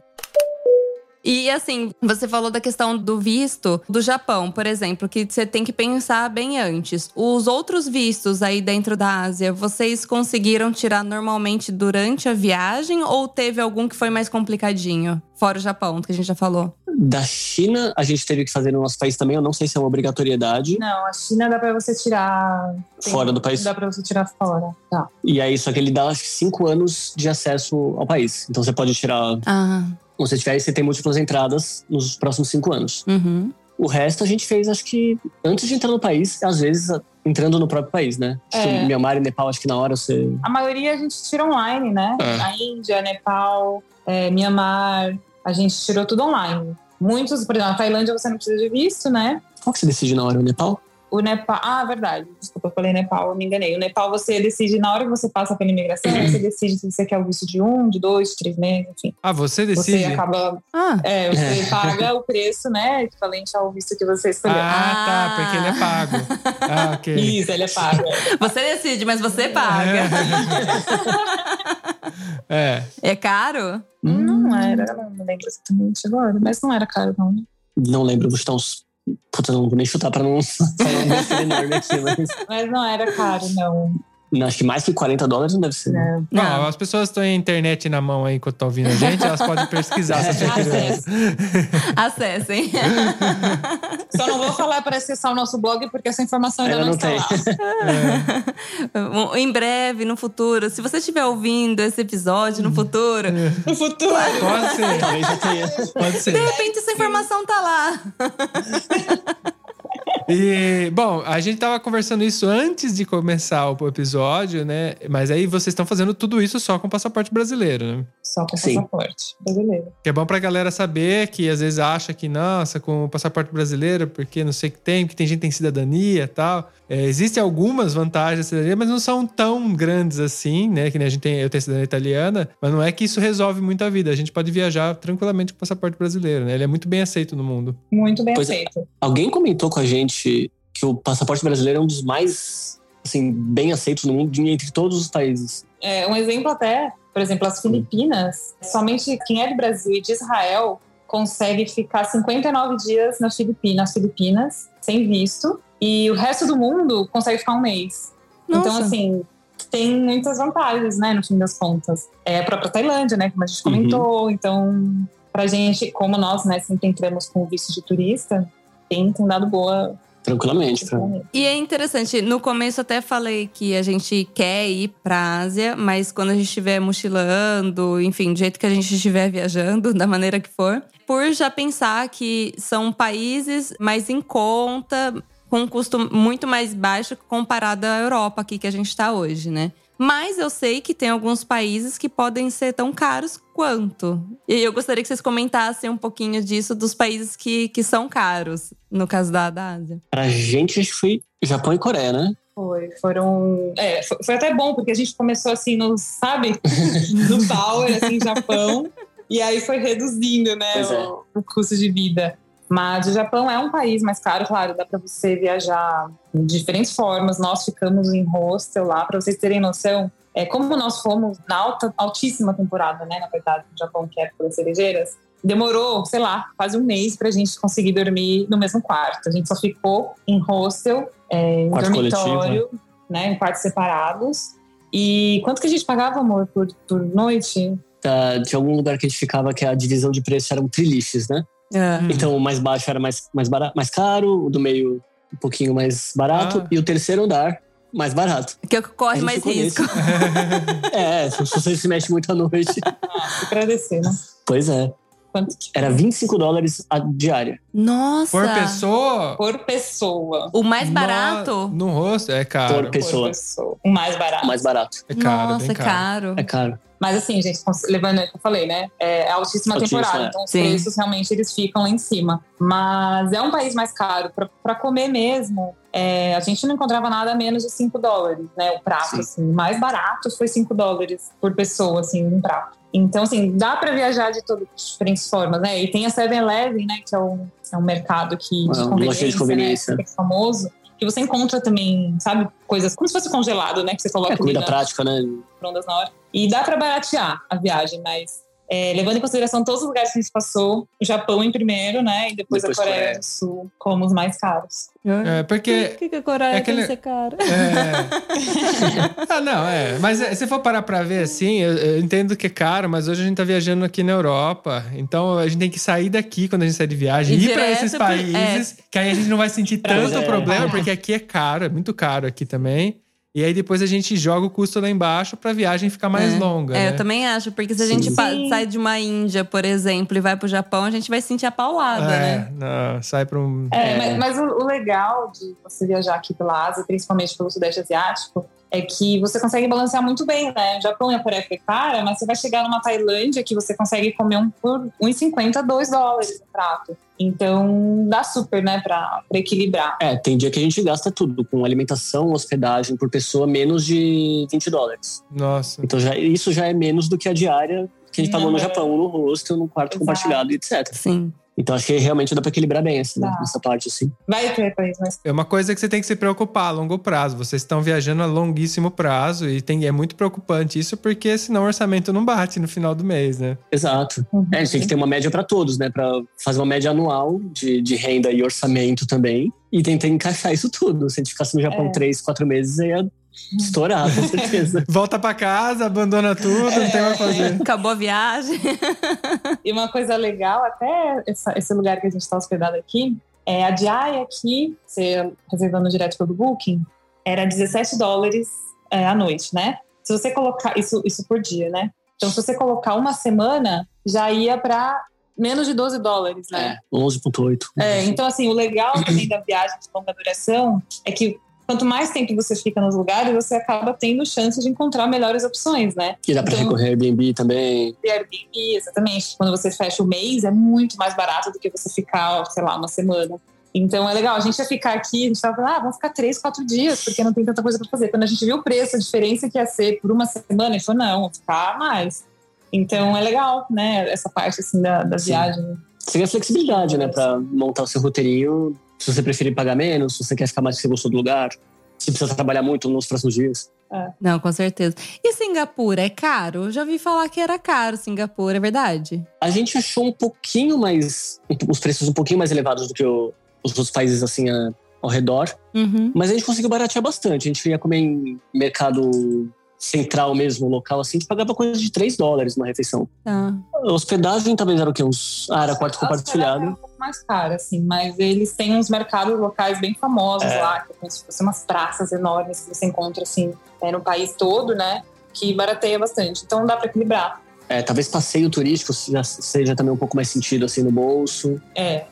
E assim, você falou da questão do visto do Japão, por exemplo, que você tem que pensar bem antes. Os outros vistos aí dentro da Ásia, vocês conseguiram tirar normalmente durante a viagem ou teve algum que foi mais complicadinho? Fora o Japão, que a gente já falou. Da China, a gente teve que fazer no nosso país também. Eu não sei se é uma obrigatoriedade. Não, a China dá pra você tirar. tem- Fora do país? Dá pra você tirar fora. Tá. E aí, só que ele dá acho que cinco anos de acesso ao país. Então você pode tirar. Ah, Quando você tiver, você tem múltiplas entradas nos próximos cinco anos. uhum. O resto a gente fez, acho que antes de entrar no país, às vezes entrando no próprio país, né? Acho que É. Myanmar e Nepal, acho que na hora você. A maioria a gente tira online, né? É. A Índia, Nepal, é, Mianmar, a gente tirou tudo online. Muitos, por exemplo, a Tailândia você não precisa de visto, né? Qual que você decide na hora? O Nepal? O Nepal. Ah, verdade. Desculpa, eu falei Nepal, eu me enganei. O Nepal você decide, na hora que você passa pela imigração, você decide se você quer o visto de um, de dois, de três meses, enfim. Ah, você Você decide? acaba. Ah, É, você É. paga o preço, né? Equivalente ao visto que você escolheu. Ah, tá, Ah. porque ele é pago. Ah, ok. Isso, ele é pago. você decide, mas você paga. É. É caro? Não era, não lembro exatamente agora, mas não era caro, não. né? Não lembro, vou uns. Puta, não vou nem chutar pra não falar besteira enorme aqui, mas. Mas não era caro, não. Não, acho que mais que 40 dólares não deve ser. né? não. Não, Não. as pessoas estão em internet na mão aí enquanto estão ouvindo a gente, elas podem pesquisar se você Acesse. quiser. Acessem. Só não vou falar para acessar o nosso blog, porque essa informação ainda, Ainda não, não está lá. em breve, no futuro, se você estiver ouvindo esse episódio no futuro, No futuro. Pode ser, Talvez já tenha. pode de ser. repente essa informação tá lá. E, bom, a gente tava conversando isso antes de começar o episódio, né? Mas aí vocês estão fazendo tudo isso só com passaporte brasileiro, né? Só com Sim. passaporte brasileiro. Que é bom pra galera saber que às vezes acha que, nossa, com o passaporte brasileiro, porque não sei o que tem, porque tem gente que tem cidadania e tal. É, existem algumas vantagens da cidadania, mas não são tão grandes assim, né? Que nem a gente tem, eu tenho cidadania italiana, mas não é que isso resolve muito a vida. A gente pode viajar tranquilamente com o passaporte brasileiro, né? Ele é muito bem aceito no mundo. Muito bem Pois é. aceito. Alguém comentou com a gente que o passaporte brasileiro é um dos mais assim, bem aceitos no mundo entre todos os países. É, um exemplo até, por exemplo, as Filipinas, somente quem é do Brasil e de Israel consegue ficar 59 dias nas Filipinas, nas Filipinas sem visto, e o resto do mundo consegue ficar um mês. Então, Nossa. assim, tem muitas vantagens, né, no fim das contas. É a própria Tailândia, né, como a gente comentou. Então, pra gente, como nós, né, sempre entramos com o visto de turista, tem, tem dado boa. Tranquilamente. Pra... E é interessante, no começo até falei que a gente quer ir pra Ásia, mas quando a gente estiver mochilando, enfim, do jeito que a gente estiver viajando, da maneira que for, por já pensar que são países mais em conta, com um custo muito mais baixo comparado à Europa aqui que a gente tá hoje, né? Mas eu sei que tem alguns países que podem ser tão caros quanto. E eu gostaria que vocês comentassem um pouquinho disso dos países que, que são caros, no caso da, da Ásia. Pra gente, acho que foi Japão e Coreia, né? Foi, foram. É, foi, foi até bom, porque a gente começou assim, no, sabe, no Power, assim, Japão, e aí foi reduzindo, né, é. o, o custo de vida. Mas o Japão é um país mais caro, claro, dá para você viajar de diferentes formas. Nós ficamos em hostel lá, para vocês terem noção. É, como nós fomos na alta, altíssima temporada, né, na verdade, no Japão, que é das cerejeiras, demorou, sei lá, quase um mês pra gente conseguir dormir no mesmo quarto. A gente só ficou em hostel, é, em Quarto dormitório, né, em quartos separados. E quanto que a gente pagava, amor, por, por noite? Da- de algum lugar que a gente ficava que a divisão de preço eram triliches, né? É. Hum. Então o mais baixo era mais, mais, barato, mais caro, o do meio um pouquinho mais barato Ah. e o terceiro andar mais barato. Que corre A gente mais risco. É, se você se mexe muito à noite. Ah, agradecer, né? Pois é. Quanto Era 25 dólares a diária. Nossa! Por pessoa? por pessoa. O mais barato? No rosto? É caro. Por pessoa. Por pessoa. O mais barato. O mais barato. É caro, Nossa, bem caro. caro. É caro. Mas assim, gente, levando o que eu falei, né? É altíssima, Altíssima, temporada. é. Então os Sim. preços realmente eles ficam lá em cima. Mas é um país mais caro. Pra- Pra comer mesmo, é, a gente não encontrava nada menos de 5 dólares, né? O prato, Sim. assim. Mais barato foi 5 dólares por pessoa, assim, um prato. Então, assim, dá pra viajar de todas as diferentes formas, né? E tem a 7-Eleven, né? Que é um, é um mercado que, de É, uma conveniência, de conveniência. Né, super famoso. Que você encontra também, sabe, coisas como se fosse congelado, né? Que você coloca É comida prática, né? na hora. E dá para baratear a viagem, mas é, levando em consideração todos os lugares que a gente passou, o Japão em primeiro, né? E depois, Depois a Coreia, Coreia. do Sul como os mais caros. É, porque Por que, que a Coreia é aquele- tem que ser cara? É. ah, não, é. Mas é, se for parar pra ver, assim, eu, eu entendo que é caro, mas hoje a gente tá viajando aqui na Europa. Então a gente tem que sair daqui quando a gente sai de viagem, E ir pra esses pro- países, que aí a gente não vai sentir tanto é. problema, porque aqui é caro, é muito caro aqui também. E aí depois a gente joga o custo lá embaixo pra viagem ficar mais É. longa. É, né? eu também acho, porque se a gente Sim. sai de uma Índia, por exemplo, e vai pro Japão, a gente vai sentir a paulada, É, né? não, sai pra um. É, É. Mas, mas o, o legal de você viajar aqui pela Ásia, principalmente pelo Sudeste Asiático, é que você consegue balancear muito bem, né? O Japão e a Coreia foi cara, mas você vai chegar numa Tailândia que você consegue comer um por 1,50 a 2 dólares no prato. Então dá super, né, pra, pra equilibrar. É, tem dia que a gente gasta tudo, com alimentação, hospedagem por pessoa, menos de 20 dólares. Nossa. Então já, isso já é menos do que a diária que a gente pagou no Uhum. Japão, no hostel, no quarto Exato. compartilhado, etc. Sim. Então acho que realmente dá pra equilibrar bem essa, Dá. essa parte, assim. Vai ter país mais É uma coisa que você tem que se preocupar a longo prazo. Vocês estão viajando a longuíssimo prazo e tem, é muito preocupante isso, porque senão o orçamento não bate no final do mês, né? Exato. Uhum. É, a gente tem que ter uma média para todos, né? Para fazer uma média anual de, de renda e orçamento também. E tentar encaixar isso tudo. Se a gente ficasse no Japão É. três, quatro meses, ia estourar, com certeza. Volta pra casa, abandona tudo, não tem mais o que fazer. Acabou a viagem. E uma coisa legal, até essa- esse lugar que a gente está hospedado aqui, é a diária aqui, você reservando direto pelo Booking, era 17 dólares é, à noite, né? Se você colocar isso, isso por dia, né? Então, se você colocar uma semana, já ia para menos de 12 dólares, né? É, 11,8. É, então, assim, o legal também da viagem de longa duração é que quanto mais tempo você fica nos lugares, você acaba tendo chance de encontrar melhores opções, né? E dá para Então- recorrer Airbnb também. Airbnb, exatamente. Quando você fecha o mês, é muito mais barato do que você ficar, sei lá, uma semana. Então é legal. A gente ia ficar aqui, a gente tava falando, ah, vamos ficar três, quatro dias, porque não tem tanta coisa para fazer. Quando a gente viu o preço, a diferença que ia ser por uma semana, a gente falou, não, vamos ficar mais. Então é legal, né, essa parte assim da, da viagem. Você flexibilidade, né? Para montar o seu roteirinho. Se você preferir pagar menos, se você quer ficar mais você gostou do lugar. Se precisa trabalhar muito nos próximos dias. Não, com certeza. E Singapura é caro? Eu já ouvi falar que era caro Singapura, é verdade? A gente achou um pouquinho mais. Os preços um pouquinho mais elevados do que o- os outros países, assim, a- ao redor. Uhum. Mas a gente conseguiu baratear bastante. A gente ia comer em mercado central mesmo, local, assim, gente pagava coisa de 3 dólares uma refeição. Tá. A hospedagem talvez era o quê? Uns. Ah, era quarto A hospedagem É compartilhado. um pouco mais cara, assim, mas eles têm uns mercados locais bem famosos É. lá, que é se fossem umas praças enormes que você encontra, assim, é, no país todo, né? Que barateia bastante. Então dá para equilibrar. É, talvez passeio turístico seja também um pouco mais sentido, assim, no bolso. É,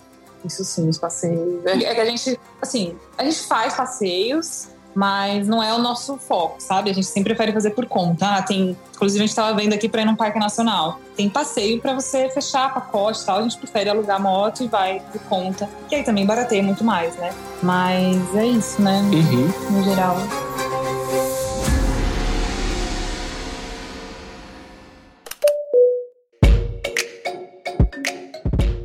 isso sim, os passeios. É, é que a gente, assim, a gente faz passeios, mas não é o nosso foco, sabe? A gente sempre prefere fazer por conta. Ah, tem, inclusive a gente estava vendo aqui para ir num parque nacional. Tem passeio para você fechar pacote e tal. A gente prefere alugar moto e vai por conta. Que aí também barateia muito mais, né? Mas é isso, né? Uhum. No geral.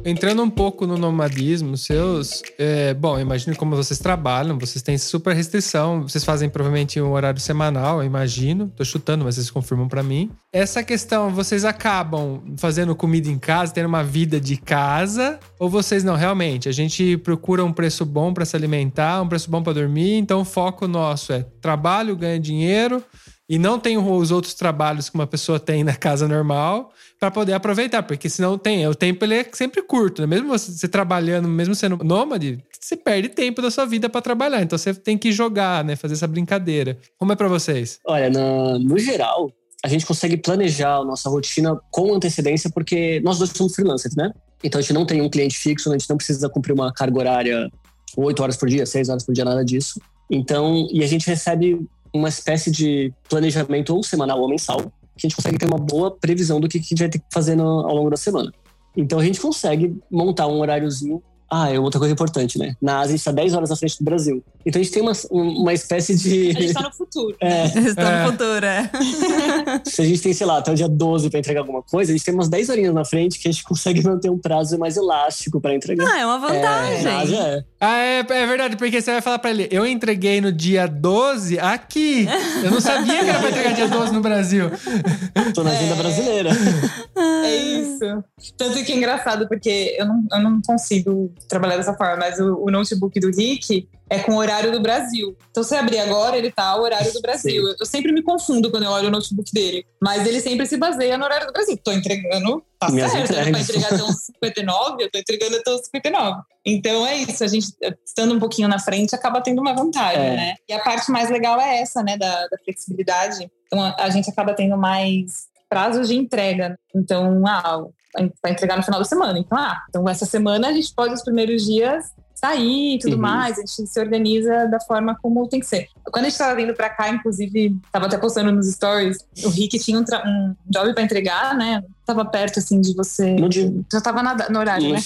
Entrando um pouco no nomadismo, seus. É, bom, imagino como vocês trabalham, vocês têm super restrição. Vocês fazem provavelmente um horário semanal, imagino. Tô chutando, mas vocês confirmam para mim. Essa questão, vocês acabam fazendo comida em casa, tendo uma vida de casa? Ou vocês não? Realmente, a gente procura um preço bom para se alimentar, um preço bom para dormir. Então, o foco nosso é trabalho, ganha dinheiro e não tem os outros trabalhos que uma pessoa tem na casa normal para poder aproveitar, porque senão tem, o tempo ele é sempre curto, né? Mesmo você, trabalhando, mesmo sendo nômade, você perde tempo da sua vida para trabalhar, então você tem que jogar, né, fazer essa brincadeira. Como é para vocês? Olha, na- no geral, a gente consegue planejar a nossa rotina com antecedência, porque nós dois somos freelancers, né? Então a gente não tem um cliente fixo, a gente não precisa cumprir uma carga horária oito horas por dia, seis horas por dia, nada disso. Então, e a gente recebe uma espécie de planejamento ou semanal ou mensal, que a gente consegue ter uma boa previsão do que, a gente vai ter que fazer no- ao longo da semana. Então a gente consegue montar um horáriozinho. Ah, é outra coisa importante, né? Na Ásia a gente está 10 horas à frente do Brasil. Então a gente tem uma, uma espécie de. A gente tá no futuro. É, Estão É. no futuro, é. se a gente tem, sei lá, até o dia 12 para entregar alguma coisa, a gente tem umas 10 horinhas na frente que a gente consegue manter um prazo mais elástico para entregar. Ah, é uma vantagem. na Ásia é. Ah, é, é verdade, porque você vai falar pra ele, eu entreguei no dia 12 aqui. Eu não sabia que era pra entregar dia 12 no Brasil. Tô na agenda É. brasileira. É isso. Tanto que é engraçado, porque eu não, eu não consigo trabalhar dessa forma, mas o, o notebook do Rick é com o horário do Brasil. Então, se abrir agora, ele tá o horário do Brasil. Eu, eu sempre me confundo quando eu olho o notebook dele, mas ele sempre se baseia no horário do Brasil. Tô entregando, tá Minhas certo, era pra entregas. entregar até uns 59, eu tô entregando até uns 59. Então, é isso. A gente, estando um pouquinho na frente, acaba tendo uma vantagem, É. né? E a parte mais legal é essa, né, da, da flexibilidade. Então, a, a gente acaba tendo mais prazos de entrega. Então, ah, vai entregar no final da semana. Então, ah, então essa semana a gente pode os primeiros dias sair e tudo Uhum. mais, a gente se organiza da forma como tem que ser. Quando a gente tava vindo pra cá, inclusive, tava até postando nos stories, o Rick tinha um, um job pra entregar, né? Tava perto, assim, de você. No dia. Já tava na- no horário, né?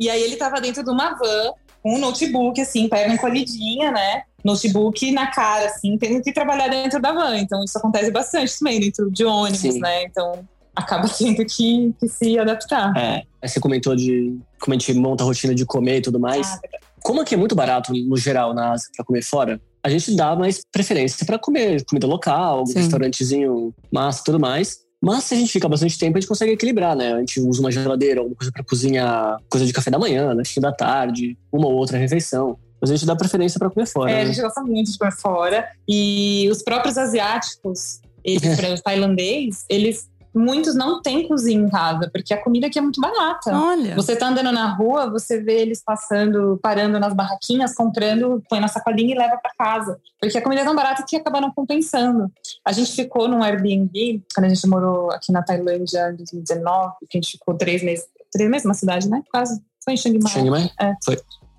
E aí ele tava dentro de uma van, com um notebook, assim, perna encolhidinha, né? Notebook na cara, assim, tendo que trabalhar dentro da van. Então isso acontece bastante também, dentro de ônibus, Sim. né? Então acaba tendo que, que se adaptar. É, aí você comentou de como a gente monta a rotina de comer e tudo mais. Ah. Como aqui é muito barato, no geral, na Ásia, pra comer fora, a gente dá mais preferência pra comer comida local, Sim. restaurantezinho massa e tudo mais. Mas se a gente fica bastante tempo, a gente consegue equilibrar, né? A gente usa uma geladeira, alguma coisa pra cozinhar, coisa de café da manhã, né? fim da tarde, uma ou outra refeição. Mas a gente dá preferência pra comer fora. É, a né? gente gosta muito de comer fora. E os próprios asiáticos, eles, por exemplo, tailandês, eles muitos não têm cozinha em casa, porque a comida aqui é muito barata. Olha. Você tá andando na rua, você vê eles passando, parando nas barraquinhas, comprando, põe na sacolinha e leva para casa. Porque a comida é tão barata que acaba não compensando. A gente ficou num Airbnb, quando a gente morou aqui na Tailândia em 2019, que a gente ficou três meses, três meses na cidade, né? Quase. Foi em Chiang Mai. Chiang Mai?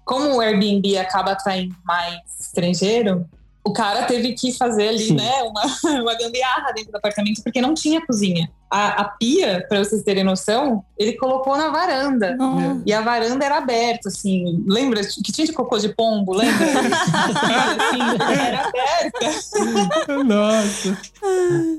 Como o Airbnb acaba atraindo mais estrangeiro, o cara teve que fazer ali, Sim. né, uma, uma gambiarra dentro do apartamento, porque não tinha cozinha. A, a pia, para vocês terem noção, ele colocou na varanda. Oh. E a varanda era aberta, assim. Lembra que tinha de cocô de pombo? Lembra? assim, era aberta. Nossa.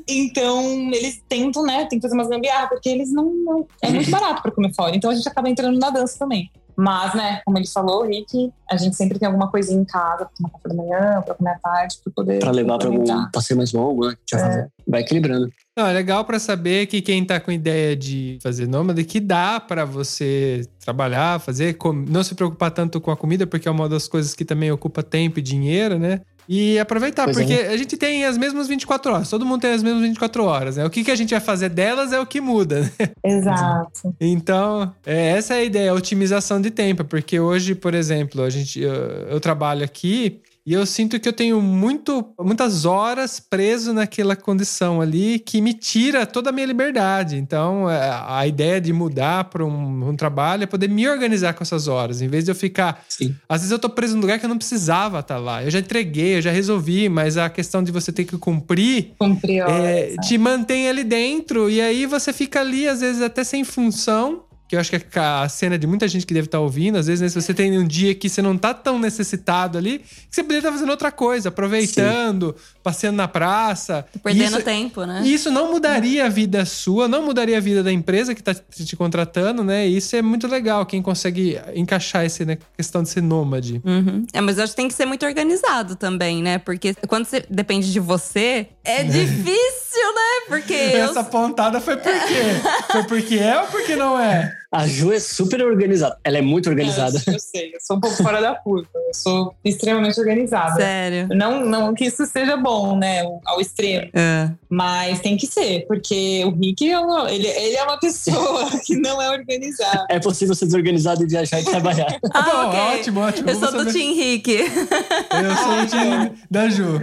Então, eles tentam, né? Tem que fazer umas gambiarras, porque eles não, não- É muito barato para comer fora. Então, a gente acaba entrando na dança também. Mas, né, como ele falou, Rick, a gente sempre tem alguma coisinha em casa pra tomar café da manhã, pra comer à tarde, pra poder. Pra levar pra algum passeio mais longo, né? Gente vai, fazer. vai equilibrando. Não, é legal pra saber que quem tá com ideia de fazer nômade, que dá pra você trabalhar, fazer, não se preocupar tanto com a comida, porque é uma das coisas que também ocupa tempo e dinheiro, né? E aproveitar, Pois porque é. a gente tem as mesmas 24 horas, todo mundo tem as mesmas 24 horas, né? O que, que a gente vai fazer delas é o que muda, né? Exato. Então, é, essa é a ideia, a otimização de tempo, porque hoje, por exemplo, a gente, eu, eu trabalho aqui E eu sinto que eu tenho muito, muitas horas preso naquela condição ali que me tira toda a minha liberdade. Então, é, a ideia de mudar para um, um, trabalho é poder me organizar com essas horas. Em vez de eu ficar. Sim. Às vezes eu tô preso num lugar que eu não precisava estar tá lá. Eu já entreguei, eu já resolvi, mas a questão de você ter que cumprir. Cumprir horas, é, te mantém ali dentro. E aí você fica ali, às vezes, até sem função que eu acho que é a cena de muita gente que deve estar tá ouvindo, às vezes, né, se você tem um dia que você não tá tão necessitado ali, que você poderia estar tá fazendo outra coisa, aproveitando, Sim. passeando na praça. Perdendo isso, tempo, né? E isso não mudaria a vida sua, não mudaria a vida da empresa que está te contratando, né? E isso é muito legal, quem consegue encaixar essa né, questão de ser nômade. Uhum. É, mas eu acho que tem que ser muito organizado também, né? Porque quando você depende de você, é difícil, né? Porque. Essa eu... pontada foi por quê? foi porque é ou porque não é? A Ju é super organizada. Ela é muito organizada. É, eu, sei, eu sou um pouco fora da curva. Eu sou extremamente organizada. Sério. Não, não que isso seja bom, né? Ao extremo. É. Mas tem que ser, porque o Rick é uma, ele, ele é uma pessoa que não é organizada. É possível ser desorganizado e viajar e trabalhar. ah, Bom, okay. ótimo, ótimo. Eu sou do Team Rick. Eu sou do Team da Ju.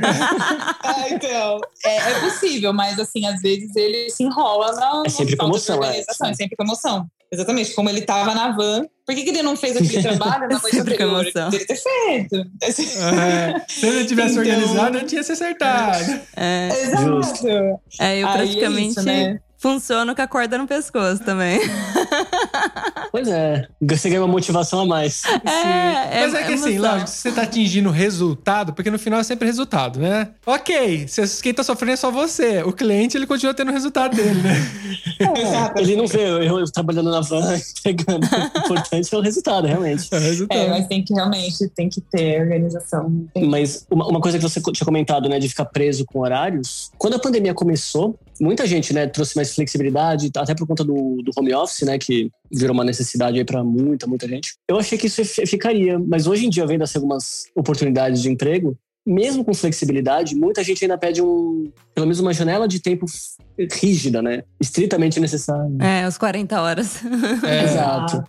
ah, então. É, é, possível, mas assim, às vezes ele se enrola na. É sempre promoção, é. É sempre promoção. Exatamente, como ele estava na van. Por que, que ele não fez aquele trabalho na noite anterior? Ele teria ter feito. É, se ele tivesse então... organizado, ele tinha se acertado. É. Exato. É, eu praticamente... É isso, né? Funciona com a corda no pescoço também. Pois é, você ganha uma motivação a mais. É, é, Mas é que assim, lógico, se você tá atingindo resultado, porque no final é sempre resultado, né? Ok, quem tá sofrendo é só você. O cliente, ele continua tendo o resultado dele, né? É, ele não vê eu, eu, trabalhando na van, entregando. O importante é o resultado, realmente. É, o resultado. é mas tem que realmente, tem que ter organização. Mas uma, uma coisa que você tinha comentado, né, de ficar preso com horários. Quando a pandemia começou, muita gente, né, trouxe mais flexibilidade, até por conta do, do home office, né, que virou uma necessidade aí para muita, muita gente. Eu achei que isso ficaria, mas hoje em dia, vendo assim, algumas oportunidades de emprego, mesmo com flexibilidade, muita gente ainda pede um, pelo menos uma janela de tempo rígida, né? Estritamente necessária. É, os 40 horas. É. Exato.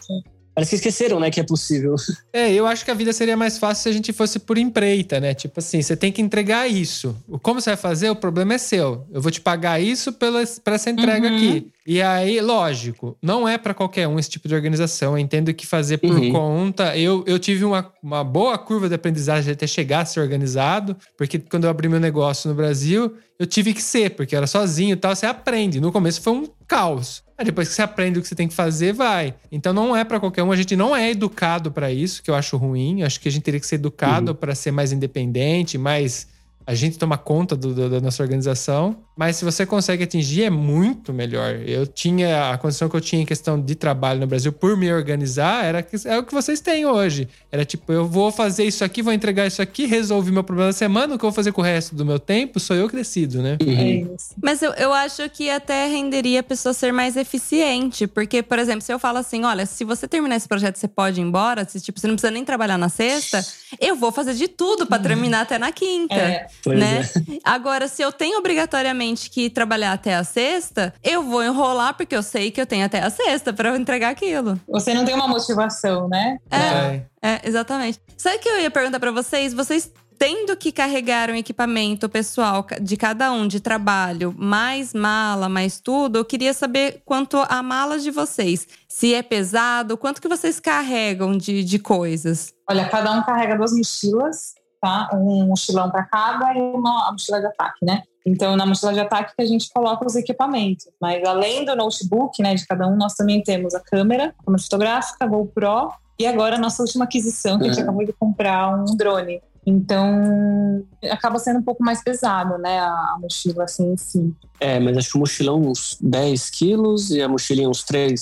Parece que esqueceram, né, que é possível. É, eu acho que a vida seria mais fácil se a gente fosse por empreita, né? Tipo assim, você tem que entregar isso. Como você vai fazer, o problema é seu. Eu vou te pagar isso pela, por essa entrega uhum. aqui. E aí, lógico, não é para qualquer um esse tipo de organização. Eu entendo que fazer por uhum. conta. Eu, eu tive uma, uma boa curva de aprendizagem até chegar a ser organizado, porque quando eu abri meu negócio no Brasil, eu tive que ser, porque era sozinho e tal. Você aprende. No começo foi um caos. Aí depois que você aprende o que você tem que fazer, vai. Então não é para qualquer um. A gente não é educado para isso, que eu acho ruim. Acho que a gente teria que ser educado uhum. para ser mais independente, mais a gente toma conta do, do, da nossa organização. Mas se você consegue atingir, é muito melhor. Eu tinha a condição que eu tinha em questão de trabalho no Brasil por me organizar, era é o que vocês têm hoje. Era tipo, eu vou fazer isso aqui, vou entregar isso aqui, resolvi meu problema da semana, o que eu vou fazer com o resto do meu tempo, sou eu que decido, né? Uhum. É isso. Mas eu, eu acho que até renderia a pessoa ser mais eficiente. Porque, por exemplo, se eu falo assim: olha, se você terminar esse projeto, você pode ir embora, se tipo, você não precisa nem trabalhar na sexta, eu vou fazer de tudo para terminar até na quinta. É. Né? É. Agora, se eu tenho obrigatoriamente que trabalhar até a sexta, eu vou enrolar porque eu sei que eu tenho até a sexta para entregar aquilo. Você não tem uma motivação, né? É, é exatamente. Sabe o que eu ia perguntar para vocês? Vocês tendo que carregar um equipamento pessoal de cada um de trabalho, mais mala, mais tudo, eu queria saber quanto a mala de vocês. Se é pesado, quanto que vocês carregam de, de coisas? Olha, cada um carrega duas mochilas, tá? Um mochilão para cada e uma mochila de ataque, né? Então, na mochila de ataque que a gente coloca os equipamentos. Mas além do notebook, né, de cada um, nós também temos a câmera, a câmera fotográfica, a GoPro e agora a nossa última aquisição, que a gente acabou de comprar um drone. Então, acaba sendo um pouco mais pesado, né, a mochila assim em si. É, mas acho que o mochilão uns 10 quilos e a mochilinha uns 3.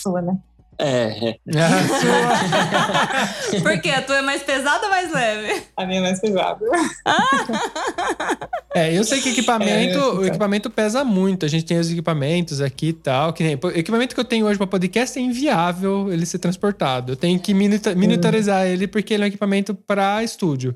Sua, né? É, é. Por quê? A tua é mais pesada ou mais leve? A minha é mais pesada. é, eu sei que equipamento, é, o equipamento pesa muito. A gente tem os equipamentos aqui e tal. Que nem, o equipamento que eu tenho hoje para podcast é inviável ele ser transportado. Eu tenho que militarizar ele porque ele é um equipamento para estúdio.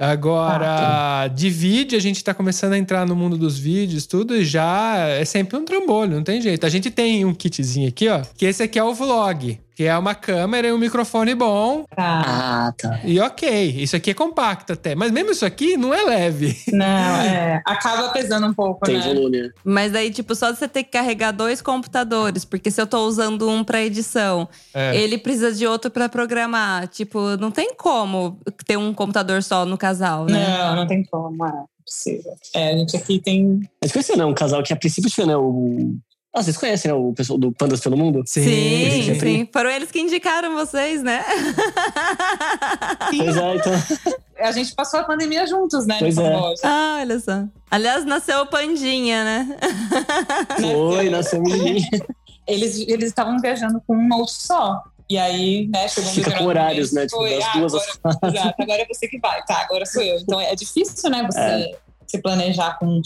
Agora, ah, de vídeo, a gente tá começando a entrar no mundo dos vídeos, tudo, e já é sempre um trambolho, não tem jeito. A gente tem um kitzinho aqui, ó, que esse aqui é o vlog. Que é uma câmera e um microfone bom. Tá. Ah, tá. E ok, isso aqui é compacto até. Mas mesmo isso aqui não é leve. Não, é. Acaba pesando um pouco, Tem né? volume. né? Mas daí, tipo, só de você ter que carregar dois computadores, porque se eu tô usando um pra edição, É. ele precisa de outro pra programar. Tipo, não tem como ter um computador só no casal, né? Não, não tem como, é possível. É, a gente aqui tem. Mas conheceu, né? Um casal que a princípio tinha, né? O... Ah, vocês conhecem, né? O pessoal do Pandas pelo Mundo? Sim, sim. sim. Foram eles que indicaram vocês, né? Pois é, então. A gente passou a pandemia juntos, né? Pois é. Ah, olha só. Aliás, nasceu o Pandinha, né? Foi, nasceu um menino. Eles eles estavam viajando com um outro só. E aí, né, chegou um Fica com horários, né? Tipo, foi, das ah, duas agora, exato, agora é você que vai. Tá, agora sou eu. Então é difícil, né, você se planejar com um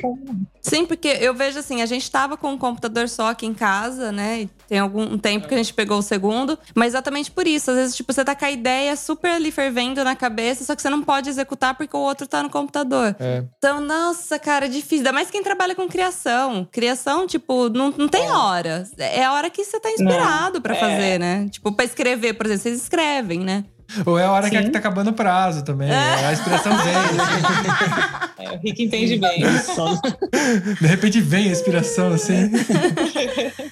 como. Sim, porque eu vejo assim, a gente tava com um computador só aqui em casa, né? E tem algum tempo que a gente pegou o segundo. Mas exatamente por isso. Às vezes, tipo, você tá com a ideia super ali fervendo na cabeça, só que você não pode executar porque o outro tá no computador. É. Então, nossa, cara, é difícil. Ainda mais quem trabalha com criação. Criação, tipo, não, não tem hora. É a hora que você tá inspirado pra é. fazer, né? Tipo, pra escrever, por exemplo, vocês escrevem, né? Ou é a hora que Sim. tá acabando o prazo também. A inspiração vem. assim. É, o Rick entende bem. Só... De repente vem a inspiração, assim.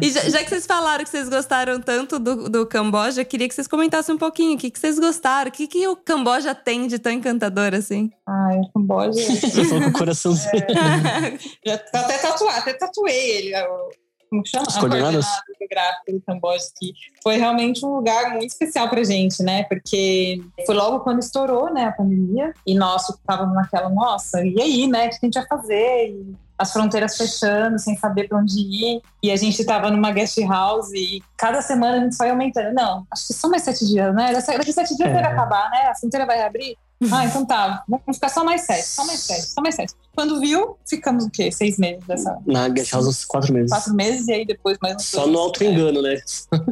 E já, já que vocês falaram que vocês gostaram tanto do, do Camboja, eu queria que vocês comentassem um pouquinho. O que, que vocês gostaram? O que, que o Camboja tem de tão encantador assim? Ai, o Camboja. Eu com o coraçãozinho. Já tá até tatuar, até tatuei ele. o- Como que chama? As A coordenadas? geográfica do Camboja, que foi realmente um lugar muito especial pra gente, né? Porque foi logo quando estourou, né, a pandemia, e nós ficávamos naquela, nossa, e aí, né? O que a gente vai fazer? E as fronteiras fechando, sem saber pra onde ir. E a gente tava numa guest house e cada semana a gente ia aumentando. Não, acho que só mais sete dias, né? Daqui sete dias É. vai acabar, né? A fronteira vai abrir. Ah, então tá. Vamos ficar só mais sete, só mais sete, só mais sete. Quando viu, ficamos o quê? Seis meses dessa. Na Guest House uns quatro meses. Quatro meses e aí depois mais uns Só dois. no alto engano, né?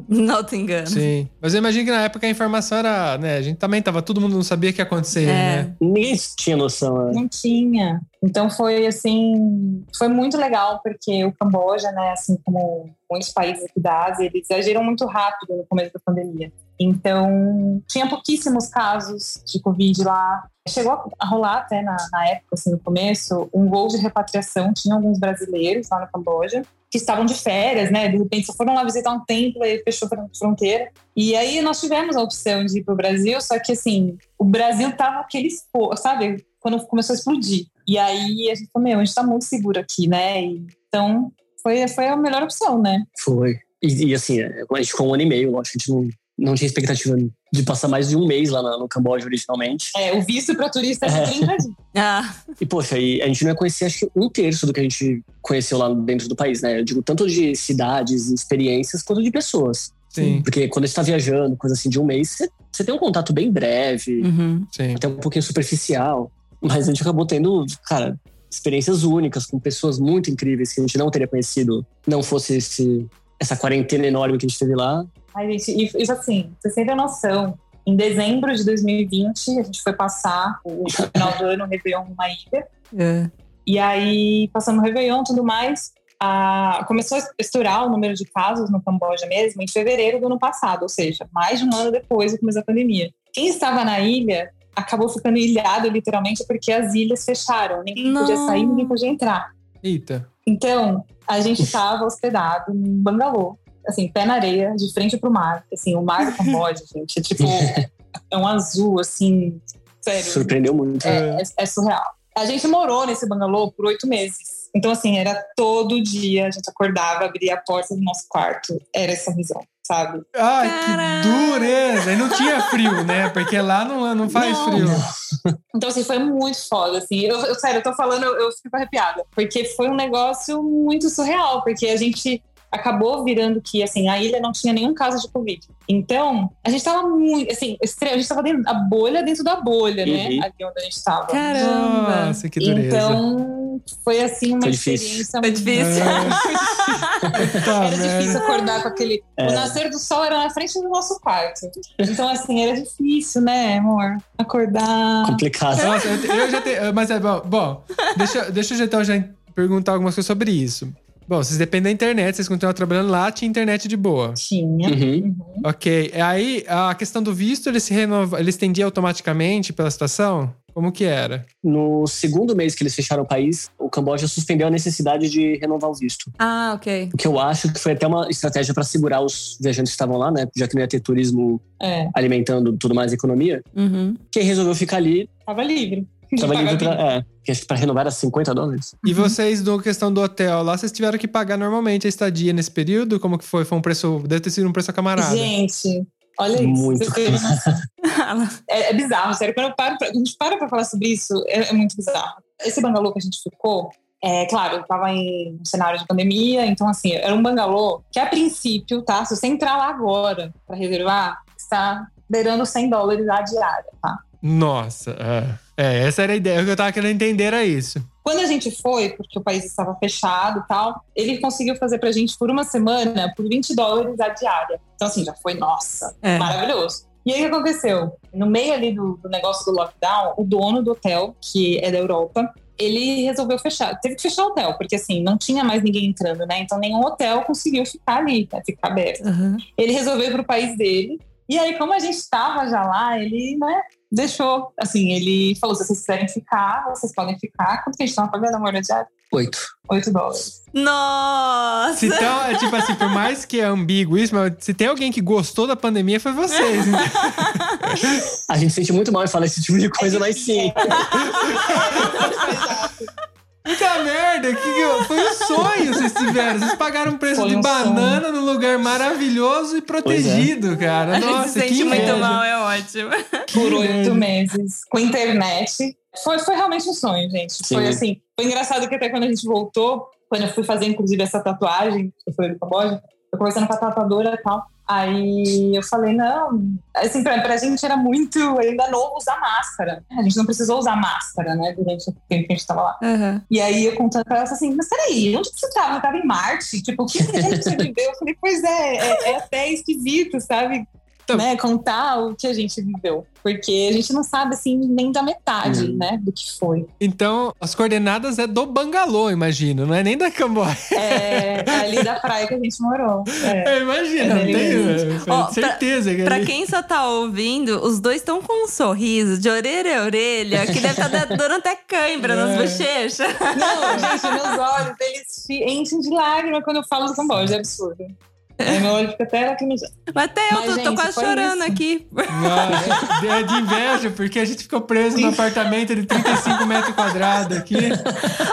Não te engano. Sim. Mas eu imagino que na época a informação era, né? A gente também tava, todo mundo não sabia o que ia acontecer, É. né? Ninguém tinha noção. né? Não tinha. Então foi assim, foi muito legal porque o Camboja, né, assim como muitos países aqui da Ásia, eles agiram muito rápido no começo da pandemia. Então tinha pouquíssimos casos de Covid lá. Chegou a rolar até na, na época, assim, no começo, um voo de repatriação. Tinha alguns brasileiros lá no Camboja que estavam de férias, né? De repente só foram lá visitar um templo e fechou a fronteira. E aí nós tivemos a opção de ir para o Brasil, só que assim, o Brasil tava aquele, expo- sabe? Quando começou a explodir. E aí a gente falou, meu, a gente tá muito seguro aqui, né? E, então foi, foi a melhor opção, né? Foi. E, e, assim, a gente ficou um ano e meio, lógico, a gente não, não tinha expectativa de passar mais de um mês lá no Camboja originalmente. É, o visto para turista é de 30 dias. Ah, E, poxa, e a gente não ia conhecer, acho que um terço do que a gente conheceu lá dentro do país, né? Eu digo tanto de cidades e experiências, quanto de pessoas. Sim, Porque quando a gente tá viajando, coisa assim, de um mês, você, você tem um contato bem breve, uhum. sim. até um pouquinho superficial. Mas a gente acabou tendo, cara, experiências únicas com pessoas muito incríveis que a gente não teria conhecido não fosse esse, essa quarentena enorme que a gente teve lá. Ai, gente, e isso assim, vocês têm noção. Em dezembro de 2020, a gente foi passar o final do ano, o Réveillon numa ilha. É. E aí, passando o Réveillon e tudo mais, a- começou a estourar o número de casos no Camboja mesmo em fevereiro do ano passado, ou seja, mais de um ano depois do começo da pandemia. Quem estava na ilha acabou ficando ilhado literalmente porque as ilhas fecharam. Ninguém podia Não. sair, ninguém podia entrar. Eita. Então, a gente estava hospedado num bangalô, assim, pé na areia, de frente pro mar. Assim, o mar do Camboja, gente, é tipo, é um azul, assim, sério. Surpreendeu muito. É, é- é surreal. A gente morou nesse bangalô por oito meses. Então, assim, era todo dia, a gente acordava, abria a porta do nosso quarto. Era essa visão, sabe? Ai, Caraca. que dureza. E não tinha frio, né? Porque lá não, não faz Não. frio. Então, assim, foi muito foda, assim. Eu, eu- sério, eu tô falando, eu, eu fico arrepiada. Porque foi um negócio muito surreal, porque a gente acabou virando que, assim, a ilha não tinha nenhum caso de Covid. Então, a gente tava muito, assim, a gente tava dentro da bolha dentro da bolha, né? Uhum. Ali onde a gente tava. Caramba. Nossa, que dureza. Então, foi assim uma Foi difícil. experiência Foi difícil. Tá, Era difícil acordar com aquele. É. O nascer do sol era na frente do nosso quarto. Então, assim, era difícil, né, amor? Acordar. Complicado. Nossa, eu, eu já tenho. Mas é bom. Bom, deixa, deixa eu já, então já perguntar algumas coisas sobre isso. Bom, vocês dependem da internet, vocês continuam trabalhando lá, tinha internet de boa. Tinha. Uhum. Uhum. Ok. Aí, a questão do visto, ele se renova, ele estendia automaticamente pela situação? Como que era? No segundo mês que eles fecharam o país, o Camboja suspendeu a necessidade de renovar o visto. Ah, ok. O que eu acho que foi até uma estratégia para segurar os viajantes que estavam lá, né? Já que não ia ter turismo É, alimentando tudo mais a economia. Uhum. Quem resolveu ficar ali, tava livre. tava livre pra, é, que acho que pra renovar era 50 dólares. E Uhum. vocês, na questão do hotel lá, vocês tiveram que pagar normalmente a estadia nesse período? Como que foi? Foi um preço. Deve ter sido um preço a camarada. Gente, olha isso. Muito. É, é bizarro, sério. Quando eu paro pra, a gente para pra falar sobre isso, é, é muito bizarro. Esse bangalô que a gente ficou, é claro, tava em um cenário de pandemia, então assim, era um bangalô que a princípio, tá? Se você entrar lá agora pra reservar, está beirando 100 dólares a diária, tá? Nossa, é. É, essa era a ideia. O que eu tava querendo entender era isso. Quando a gente foi, porque o país estava fechado e tal, ele conseguiu fazer pra gente por uma semana por 20 dólares a diária. Então, assim, já foi, nossa, É. maravilhoso. E aí o que aconteceu? No meio ali do, do negócio do lockdown, o dono do hotel, que é da Europa, ele resolveu fechar. Teve que fechar o hotel, porque assim, não tinha mais ninguém entrando, né? Então nenhum hotel conseguiu ficar ali, né? ficar aberto. Uhum. Ele resolveu ir pro país dele. E aí, como a gente estava já lá, ele, né, deixou, assim, ele falou: se vocês quiserem ficar, vocês podem ficar. Quanto que a gente tava pagando, amor, na diária? Oito. 8 dólares. Nossa! Se então, é tipo assim, por mais que é ambíguo isso, mas se tem alguém que gostou da pandemia, foi vocês. né? A gente sente muito mal em falar esse tipo de coisa, mas sim. Puta merda, que que- foi um sonho vocês tiveram. Vocês pagaram um preço Foi de um banana num lugar maravilhoso e protegido, cara. A gente Nossa, se sente que muito inveja. mal, é ótimo. Por oito meses, com internet. Foi, foi realmente um sonho, gente. Foi Sim. assim, foi engraçado que até quando a gente voltou, quando eu fui fazer, inclusive, essa tatuagem, que eu falei do Camboja, eu conversando com a tatuadora e tal. Aí eu falei, não, assim, pra, pra gente era muito ainda novo usar máscara. A gente não precisou usar máscara, né, durante o tempo que a gente tava lá. Uhum. E aí eu contando pra ela assim, mas peraí, onde que você tava? Eu tava em Marte? Tipo, o que que você viveu? Eu falei, pois é, é, é até esquisito, sabe? Então- Né, contar o que a gente viveu. Porque a gente não sabe, assim, nem da metade, Uhum. né, do que foi. Então, as coordenadas é do bangalô, imagino, não é nem da Camboja. É, ali da praia que a gente morou. É. Eu imagino, não É, tenho Ó, pra- certeza que Pra quem só tá ouvindo, os dois estão com um sorriso de orelha a orelha, que deve estar dando até cãibra nas É. bochechas. Não, gente, meus olhos, eles se enchem de lágrima quando eu falo do Camboja, é absurdo. Aí meu olho fica até lacrimejando. Mas até eu Mas, tô, tô gente, quase foi chorando isso. aqui. Não, é de inveja, porque a gente ficou preso num apartamento de 35 metros quadrados aqui,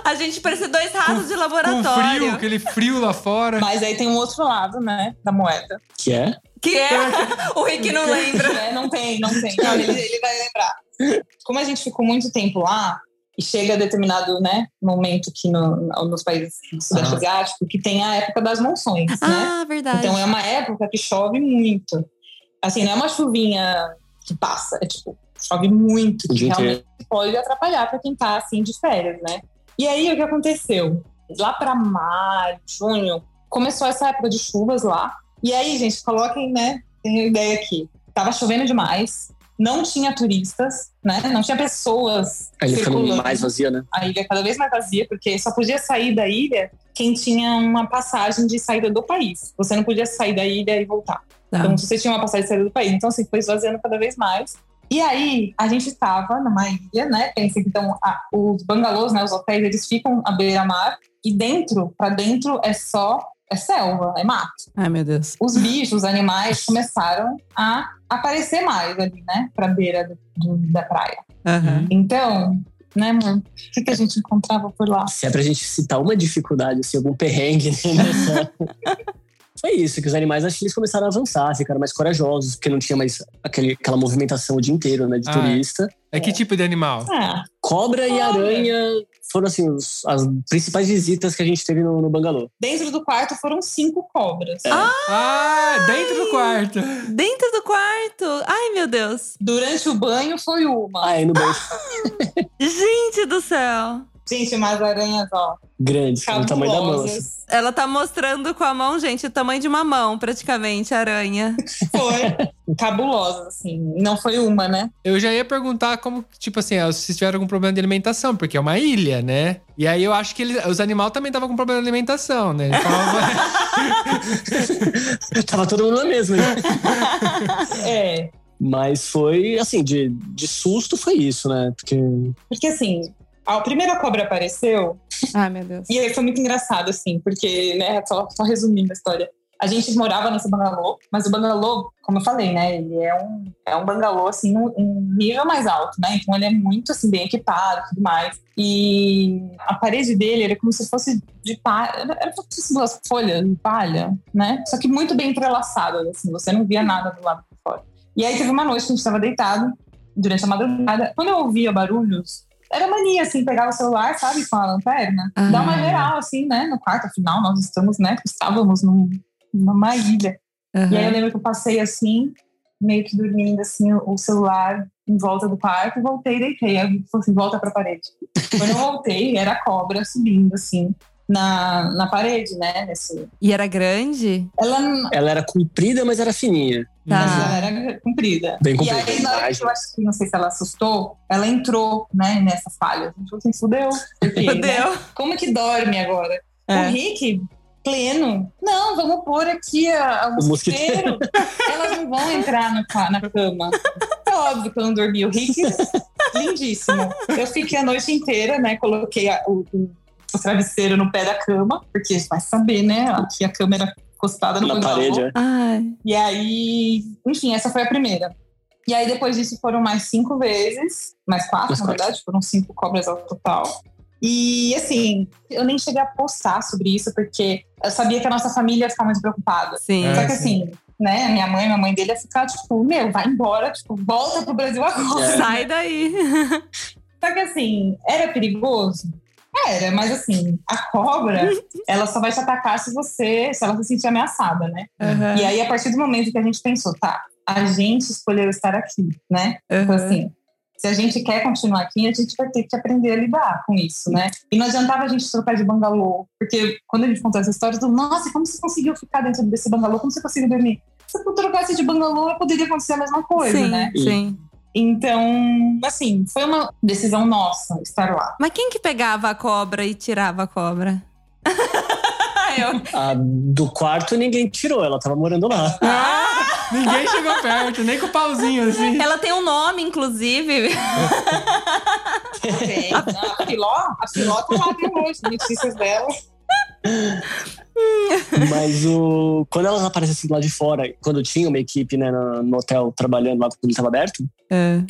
A gente parece dois ratos de com laboratório. frio, aquele frio lá fora. Mas aí tem um outro lado, né, da moeda. Que é? Que é? O Rick não lembra. É, não tem, não tem. Não, ele, ele vai lembrar. Como a gente ficou muito tempo lá, e chega a determinado né, momento aqui no, no- nos países do Sudeste Ah. Asiático, que tem a época das monções, né? Ah, verdade. Então é uma época que chove muito. Assim, não é uma chuvinha que passa, é tipo, chove muito, que realmente pode atrapalhar para quem tá assim de férias, né? E aí o que aconteceu? Lá para maio, junho, começou essa época de chuvas lá. E aí, gente, coloquem, né? Tem ideia aqui. Tava chovendo demais, não tinha turistas, né? Não tinha pessoas A ilha ficando circulando mais vazia, né? a ilha cada vez mais vazia, porque só podia sair da ilha quem tinha uma passagem de saída do país. Você não podia sair da ilha e voltar. Tá. Então, se você tinha uma passagem de saída do país. Então, assim, foi esvaziando cada vez mais. E aí, a gente estava numa ilha, né? Pensa que então, a- os bangalôs, né? Os hotéis, eles ficam à beira-mar. E dentro, para dentro, é só... É selva, é mato. Ai, meu Deus. Os bichos, os animais começaram a aparecer mais ali, né? Pra beira do- do- da praia. Aham. Então, né, amor? O que, que a gente encontrava por lá? Se é pra gente citar uma dificuldade, assim, algum perrengue né, nessa. Foi isso, que os animais acho que eles começaram a avançar, ficaram mais corajosos, porque não tinha mais aquele, aquela movimentação o dia inteiro, né, de Ah. turista. É que tipo de animal? Ah, Cobra e Cobra. aranha foram, assim, os- as principais visitas que a gente teve no, no bangalô. dentro do quarto foram cinco cobras. Ah, dentro do quarto. Dentro do quarto. Ai, meu Deus. Durante o banho foi uma. Ah, é, no banho. Gente do céu. Gente, umas aranhas, ó, Grandes, no tamanho da mão. assim. cabulosas. Ela tá mostrando com a mão, gente, o tamanho de uma mão, praticamente, a aranha. Foi cabulosas, assim. Não foi uma, né? Eu já ia perguntar como, tipo assim, se tiveram algum problema de alimentação, porque é uma ilha, né? E aí eu acho que eles, os animais também estavam com problema de alimentação, né? Tavam- Tava todo mundo na mesma. né? É. Mas foi, assim, de, de susto foi isso, né? Porque Porque assim, a primeira cobra apareceu Ai, meu Deus. E aí foi muito engraçado, assim, porque, né, só, só resumindo a história. A gente morava nesse bangalô, mas o bangalô, como eu falei, né, ele é um, é um bangalô, assim, num, um nível mais alto, né? Então ele é muito, assim, bem equipado e tudo mais. E a parede dele era como se fosse de palha, era era como se fosse duas folhas de palha, né? Só que muito bem entrelaçadas, assim, você não via nada do lado de fora. E aí teve uma noite que a gente estava deitado, durante a madrugada. Quando eu ouvia barulhos, era mania, assim, pegava o celular, sabe, com a lanterna, Ah. dar uma geral, assim, né, no quarto. Afinal, nós estamos, né, estávamos num, numa ilha. Aham. E aí eu lembro que eu passei assim, meio que dormindo, assim, o celular em volta do quarto voltei e deitei. Aí eu falei assim, volta pra parede. Quando eu voltei, era a cobra subindo, assim, na, na parede, né, nesse... E era grande? Ela, ela era comprida, mas era fininha. mas Tá. ela era comprida. Bem E comprida. aí, na hora que eu acho que, não sei se ela assustou, ela entrou, né, nessa falha. A gente falou assim, fudeu. Porque, né, Fudeu. como que dorme agora? É. O Rick, pleno, não, vamos pôr aqui a, a O mosquiteiro. Elas não vão entrar no na cama. É óbvio que eu não dormi. O Rick, lindíssimo. Eu fiquei a noite inteira, né? Coloquei a- o, o- o travesseiro no pé da cama, porque vai saber, né? Aqui a câmera encostada no Na parede, é. E aí, enfim, essa foi a primeira. E aí, depois disso, foram mais cinco vezes, mais quatro, Mais na quatro. verdade, foram cinco cobras ao total. E assim, eu nem cheguei a postar sobre isso, porque eu sabia que a nossa família ia ficar muito preocupada. Sim. É. Só que assim, né, minha mãe, minha mãe dele ia ficar, tipo, meu, vai embora, tipo, volta pro Brasil agora. É. Sai daí. Só que assim, era perigoso? Era, mas assim, a cobra, ela só vai te atacar se você, se ela se sentir ameaçada, né? Aham. E aí, a partir do momento que a gente pensou, tá, a gente escolheu estar aqui, né? Então, Aham. assim, se a gente quer continuar aqui, a gente vai ter que aprender a lidar com isso, né? E não adiantava a gente trocar de bangalô, porque quando a gente contou essa história, mundo, nossa, como você conseguiu ficar dentro desse bangalô? Como você conseguiu dormir? Se eu trocasse de bangalô, poderia acontecer a mesma coisa, sim, né? sim. Então, assim, foi uma decisão nossa estar lá. Mas quem que pegava a cobra e tirava a cobra? Eu. A do quarto ninguém tirou, ela tava morando lá. Ninguém chegou perto, nem com o pauzinho assim. Ela tem um nome, inclusive. Tem, a Filó, a Filó tá lá até hoje, notícias dela. Mas o, quando elas aparecem assim do lado de fora, quando tinha uma equipe né, no, no hotel trabalhando lá quando ele estava aberto,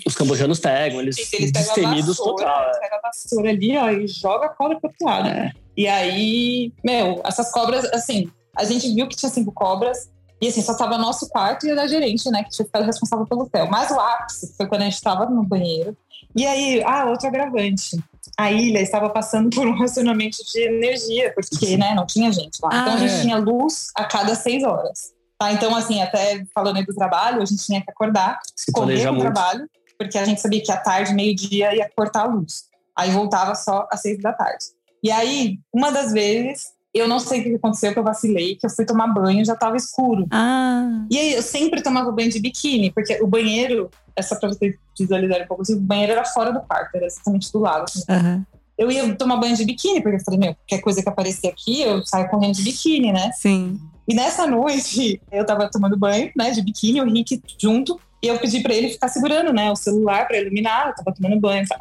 os cambojanos pegam, eles, Eles pegam a destemidos vassoura, total. eles pegam a vassoura ali, ó, e joga a cobra pro outro lado. É. E aí, meu, essas cobras, assim, a gente viu que tinha cinco cobras, e assim, só tava nosso quarto e o da gerente, né, que tinha ficado responsável pelo hotel. Mas o ápice foi quando a gente tava no banheiro. E aí, ah, outro agravante. A ilha estava passando por um racionamento de energia, porque, né, não tinha gente lá. então Ah, a gente é. tinha luz a cada seis horas. Tá? Então, assim, até falando aí do trabalho, a gente tinha que acordar Se correr muito. trabalho, porque a gente sabia que à tarde, meio-dia, ia cortar a luz. Aí voltava só às seis da tarde. E aí, uma das vezes, eu não sei o que aconteceu, que eu vacilei, que eu fui tomar banho, já tava escuro. Ah. E aí, eu sempre tomava banho de biquíni, porque o banheiro, é só pra vocês visualizarem um pouco, assim, o banheiro era fora do quarto, era exatamente do lado. assim. Aham. Eu ia tomar banho de biquíni, porque eu falei, meu, qualquer coisa que aparecer aqui, eu saio correndo de biquíni, né? Sim. E nessa noite, eu tava tomando banho, né, de biquíni, o Rick junto, e eu pedi pra ele ficar segurando, né, o celular pra iluminar, eu tava tomando banho e tal.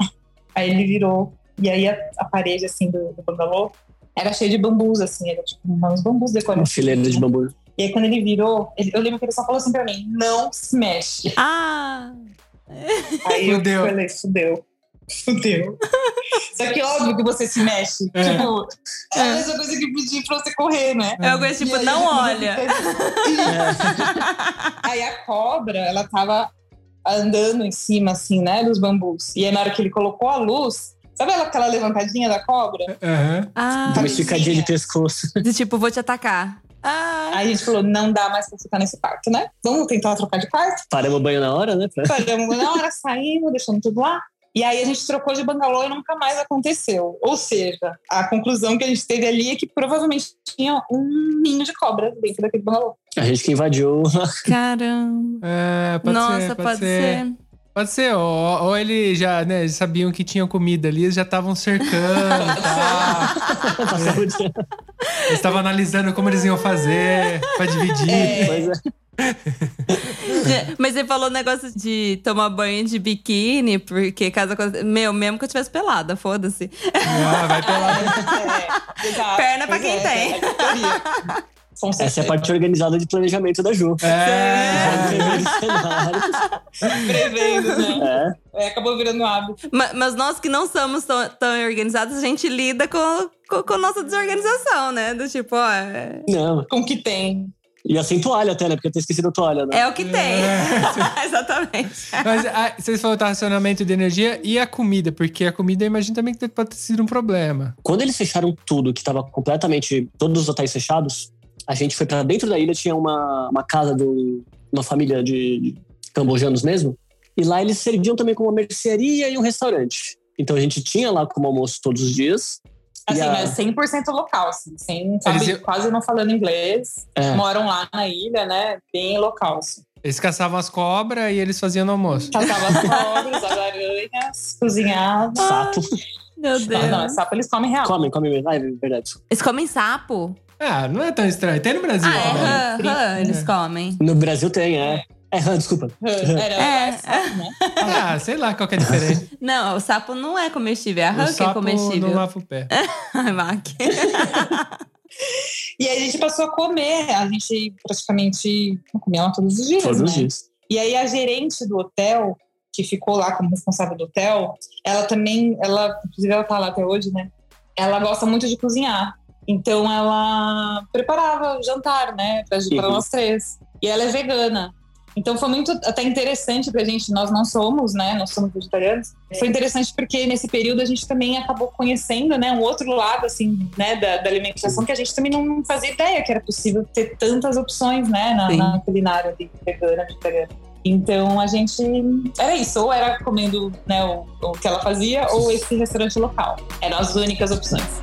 Aí ele virou, e aí a, a parede, assim, do, do bangalô era cheia de bambus, assim, era tipo uns bambus Uma decorativos. fileira de bambu. E aí quando ele virou, ele- eu lembro que ele só falou assim pra mim, não se mexe. Ah. Aí Fudeu. eu falei, fudeu. Fudeu. Só que óbvio que você se mexe. É. Tipo, é a mesma coisa que pedir pra você correr, né? É algo tipo, E aí, não olha. Aí a cobra, ela tava andando em cima, assim, né, dos bambus. E aí, na hora que ele colocou a luz, sabe aquela levantadinha da cobra? Aham. Ah. Uma esticadinha de pescoço. De tipo, vou te atacar. Ah. Aí a gente falou, não dá mais pra ficar nesse quarto, né? Vamos tentar trocar de quarto? Paramos o banho na hora, né? Paramos na hora, saímos, deixamos tudo lá. E aí a gente trocou de bangalô e nunca mais aconteceu. Ou seja, a conclusão que a gente teve ali é que provavelmente tinha um ninho de cobra dentro daquele bangalô. A gente que invadiu. Caramba. É, pode Nossa, ser, pode, pode ser. ser. Pode ser, ou, ou ele já, né, eles sabiam que tinha comida ali, eles já estavam cercando e tal. Dia. Eles estavam analisando como eles iam fazer pra dividir. Pois é. Mas você falou o negócio de tomar banho de biquíni, porque caso aconteça. Meu, mesmo que eu tivesse pelada, foda-se. Ah, vai pela... É. Perna pra Pois quem é, tem. é Essa é a parte organizada de planejamento da Ju. É. Prevendo cenários. Prevendo, né? É. É, acabou virando hábito. Ma- Mas nós que não somos tão, tão organizados, a gente lida com, com, com nossa desorganização, né? Do tipo, ó, é, Não. Com o que tem. E sem toalha até, né? Porque eu tinha esquecido a toalha, né? é o que tem. Exatamente. Mas ah, vocês falaram do racionamento de energia e a comida, porque a comida eu imagino também que pode ter sido um problema. Quando eles fecharam tudo, que tava completamente. Todos os hotéis fechados, a gente foi pra dentro da ilha, tinha uma, uma casa de um- uma família de, de cambojanos mesmo. E lá eles serviam também como uma mercearia e um restaurante. Então a gente tinha lá como almoço todos os dias. Assim, a- mas 100% local, assim, sem, sabe, Eles quase não falando inglês. É. Moram lá na ilha, né? Bem local, assim. Eles caçavam as cobras e eles faziam no almoço. Catava as cobras, as aranhas, cozinhava. Sapo. Meu Deus. Ah, não, sapo eles comem real. Comem, comem mesmo. Ah, é verdade. Eles comem sapo? Ah, não é tão estranho. Tem no Brasil Ah, é rã, rã, eles É. comem. No Brasil tem, é. É, rã, desculpa. Era, É. é. sapo, né? Ah, sei lá qual que é a diferença. Não, o sapo não é comestível, é a rã que é sapo comestível. não lava o pé. Ai, Mac. E aí a gente passou a comer. A gente praticamente comia lá todos os dias. Todos os né? dias. E aí a gerente do hotel, que ficou lá como responsável do hotel, ela também, ela, inclusive ela tá lá até hoje, né? Ela gosta muito de cozinhar. Então ela preparava o jantar, né, para Uhum. nós três. E ela é vegana. Então foi muito até interessante pra gente, nós não somos, né, nós somos vegetarianos. Foi interessante porque nesse período a gente também acabou conhecendo, né, um outro lado assim, né, da, da alimentação que a gente também não fazia ideia que era possível ter tantas opções, né, na, na culinária ali, vegana, vegetariana. Então a gente era isso, ou era comendo né, o, o que ela fazia, ou esse restaurante local. Eram as únicas opções.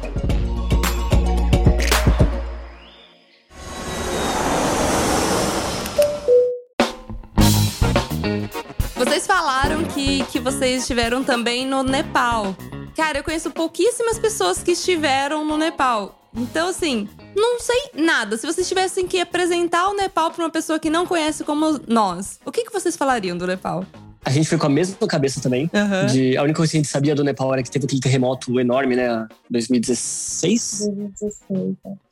Vocês falaram que, que vocês estiveram também no Nepal. Cara, eu conheço pouquíssimas pessoas que estiveram no Nepal. Então, assim, não sei nada. Se vocês tivessem que apresentar o Nepal para uma pessoa que não conhece como nós, o que, que vocês falariam do Nepal? A gente foi com a mesma cabeça também. De, a única coisa que a gente sabia do Nepal era que teve aquele terremoto enorme, né? 2016,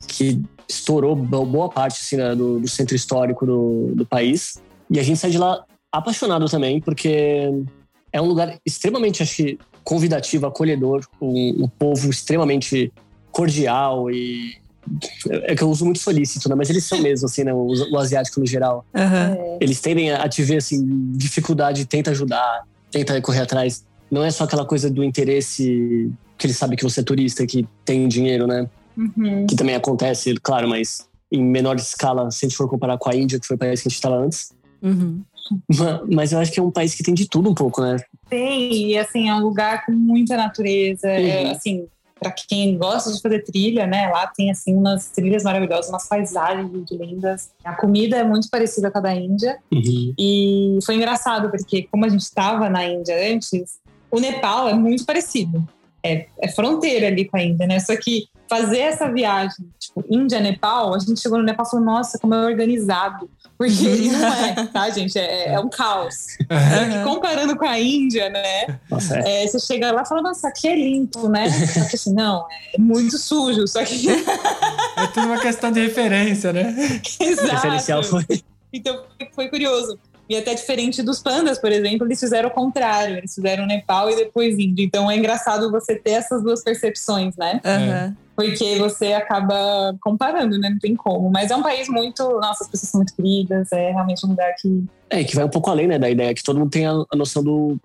que estourou bo- boa parte assim, né, do, do centro histórico do, do país. E a gente sai de lá apaixonado também, porque é um lugar extremamente, acho que, convidativo, acolhedor, um, um povo extremamente cordial e. É que eu uso muito solícito, né? Mas eles são mesmo, assim, né? O, o asiático no geral. Eles tendem a te ver, assim, dificuldade, tenta ajudar, tenta correr atrás. Não é só aquela coisa do interesse que eles sabem que você é turista, que tem dinheiro, né? Uhum. Que também acontece, claro, mas em menor escala, se a gente for comparar com a Índia, que foi o país que a gente estava antes. Uhum. Ma- Mas eu acho que é um país que tem de tudo um pouco, né? Tem, e assim, é um lugar com muita natureza. É, Uhum. assim, para quem gosta de fazer trilha, né? Lá tem assim umas trilhas maravilhosas, umas paisagens muito lindas. A comida é muito parecida com a da Índia. E foi engraçado, porque como a gente estava na Índia antes, o Nepal é muito parecido. É, é fronteira ali com a Índia, né? Só que fazer essa viagem, tipo, Índia-Nepal, a gente chegou no Nepal e falou, nossa, como é organizado. Porque não é, tá, gente? É, é um caos. Só que comparando com a Índia, né? Nossa, é. É, você chega lá e fala, nossa, aqui é limpo, né? Só que assim, não, é muito sujo. Só que. É tudo uma questão de referência, né? O Exato. referencial foi. Então foi- curioso. E até diferente dos pandas, por exemplo, eles fizeram o contrário. Eles fizeram Nepal e depois Índia. Então é engraçado você ter essas duas percepções, né? Aham. Porque você acaba comparando, né? Não tem como. Mas é um país muito. Nossa, as pessoas são muito queridas. É realmente um lugar que. É, que vai um pouco além, né, da ideia que todo mundo tem a, a noção do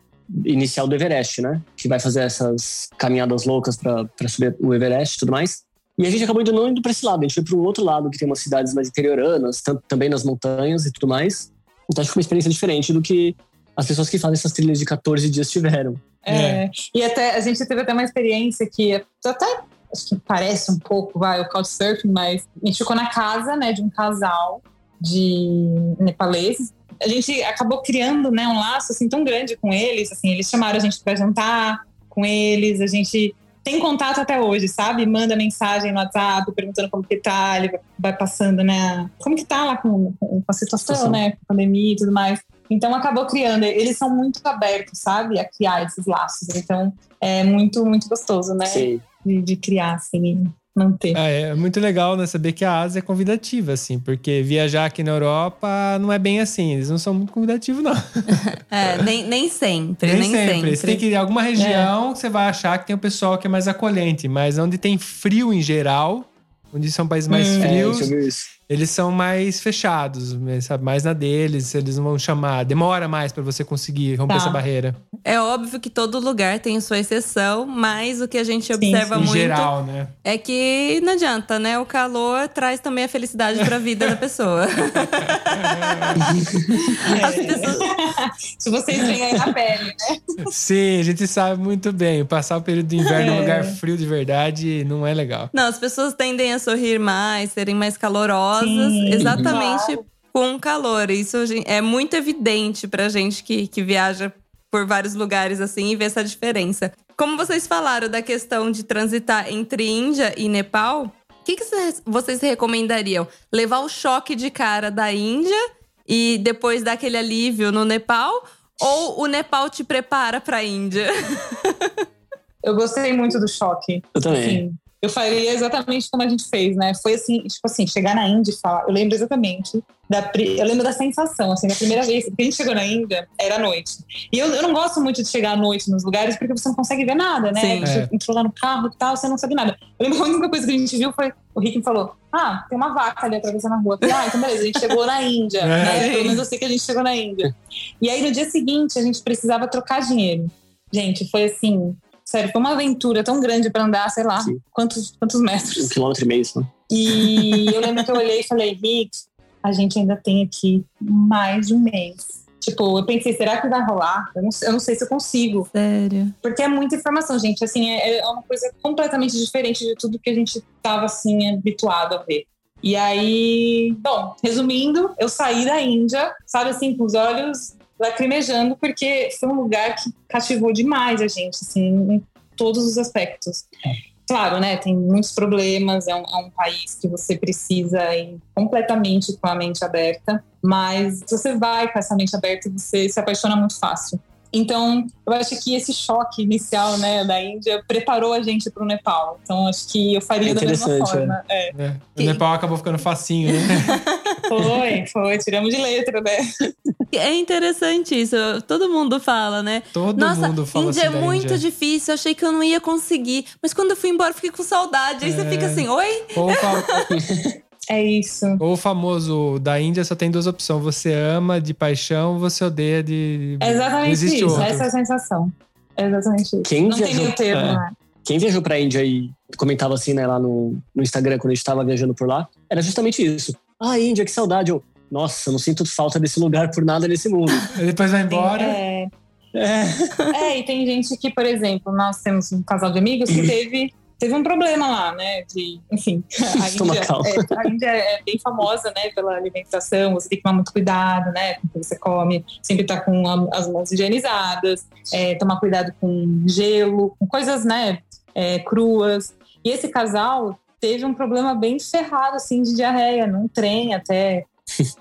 inicial do Everest, né? Que vai fazer essas caminhadas loucas pra pra subir o Everest e tudo mais. E a gente acabou indo não indo pra esse lado, a gente foi pro outro lado, que tem umas cidades mais interioranas, tanto, também nas montanhas e tudo mais. Então acho que foi uma experiência diferente do que as pessoas que fazem essas trilhas de 14 dias tiveram. É. E até a gente teve até uma experiência que até acho que parece um pouco, vai, o couchsurfing, mas a gente ficou na casa, né, de um casal de nepaleses. A gente acabou criando, né, um laço assim tão grande com eles, assim, eles chamaram a gente para jantar com eles, a gente tem contato até hoje, sabe? Manda mensagem no WhatsApp perguntando como que tá, ele vai passando, né? Como que tá lá com, com a situação, Situação. né? Com a pandemia e tudo mais. Então acabou criando. Eles são muito abertos, sabe? A criar esses laços. Então é muito, muito gostoso, né? Sim. De, de criar, assim, manter. Ah, é muito legal, né? Saber que a Ásia é convidativa, assim, porque viajar aqui na Europa não é bem assim. Eles não são muito convidativos, não. É, nem, nem sempre, Nem, nem, sempre. sempre. Você tem que ir em alguma região que você vai achar que tem um pessoal que é mais acolhente, mas onde tem frio em geral, onde são países mais Hum. É, frios, isso. Eles são mais fechados, né, sabe? Mais na deles, eles não vão chamar. Demora mais pra você conseguir romper Tá. essa barreira. É óbvio que todo lugar tem sua exceção, mas o que a gente Sim, observa em muito geral, né? é que não adianta, né? O calor traz também a felicidade pra vida da pessoa. Pessoas- Se vocês veem aí na pele, né? Sim, a gente sabe muito bem. Passar o período de inverno em um É. lugar frio de verdade não é legal. Não, as pessoas tendem a sorrir mais, serem mais calorosas, Sim, exatamente claro. com calor. Isso é muito evidente pra gente que, que viaja por vários lugares assim e vê essa diferença. Como vocês falaram da questão de transitar entre Índia e Nepal, o que, que vocês- vocês recomendariam? Levar o choque de cara da Índia e depois dar aquele alívio no Nepal? Ou o Nepal te prepara pra Índia? Eu gostei muito do choque. Eu também. Assim, eu faria exatamente como a gente fez, né? Foi assim, tipo assim, chegar na Índia e falar. Eu lembro exatamente da. Eu lembro da sensação, assim, da primeira vez. Porque a gente chegou na Índia, era à noite. E eu, eu não gosto muito de chegar à noite nos lugares porque você não consegue ver nada, né? Sim. A gente É. entrou lá no carro e tal, você não sabe nada. Eu lembro que a única coisa que a gente viu foi. O Rick me falou: Ah, tem uma vaca ali atravessando a rua. Eu falei, ah, então beleza, a gente chegou na Índia. É. né? Pelo menos eu sei que a gente chegou na Índia. E aí no dia seguinte a gente precisava trocar dinheiro. Gente, foi assim. Sério, foi uma aventura tão grande pra andar, sei lá, Sim. quantos, quantos Um metros. quilômetro e meio, só. E eu lembro que eu olhei e falei, Rick, a gente ainda tem aqui mais de um mês. Tipo, eu pensei, será que vai rolar? Eu não, sei- eu não sei se eu consigo. Sério. Porque é muita informação, gente. Assim, é, é uma coisa completamente diferente de tudo que a gente estava assim habituado a ver. E aí, bom, resumindo, eu saí da Índia, sabe assim, com os olhos lacrimejando, porque foi um lugar que cativou demais a gente, assim, em todos os aspectos. Claro, né? Tem muitos problemas, é um, é um país que você precisa ir completamente com a mente aberta, mas se você vai com essa mente aberta, você se apaixona muito fácil. Então, eu acho que esse choque inicial, né, da Índia preparou a gente para o Nepal. Então, acho que eu faria É da mesma interessante, forma. É. É. O Nepal acabou ficando facinho, né? Foi, foi, tiramos de letra, né? É interessante isso. Todo mundo fala, né? Todo Nossa, mundo fala Índia assim é muito Índia. difícil. Achei que eu não ia conseguir. Mas quando eu fui embora, eu fiquei com saudade. Aí você É. fica assim, oi? Ou, o fa- É isso. ou o famoso da Índia só tem duas opções. Você ama de paixão, você odeia de. É exatamente existe isso. outro. Essa é a sensação. É exatamente isso. Quem Não tem meio termo, é. né? Quem viajou pra Índia e comentava assim, né, lá no, no Instagram, quando a gente tava viajando por lá, era justamente isso. Ah, Índia, que saudade. Eu, nossa, não sinto falta desse lugar por nada nesse mundo. Aí depois vai embora. é, É. É, e tem gente que, por exemplo, nós temos um casal de amigos que teve, teve um problema lá, né? De, enfim, a Índia, é, a Índia é bem famosa, né, pela alimentação, você tem que tomar muito cuidado, né, com o que você come, sempre estar com as mãos higienizadas, é, tomar cuidado com gelo, com coisas, né, é, cruas. E esse casal teve um problema bem ferrado, assim, de diarreia, num trem até.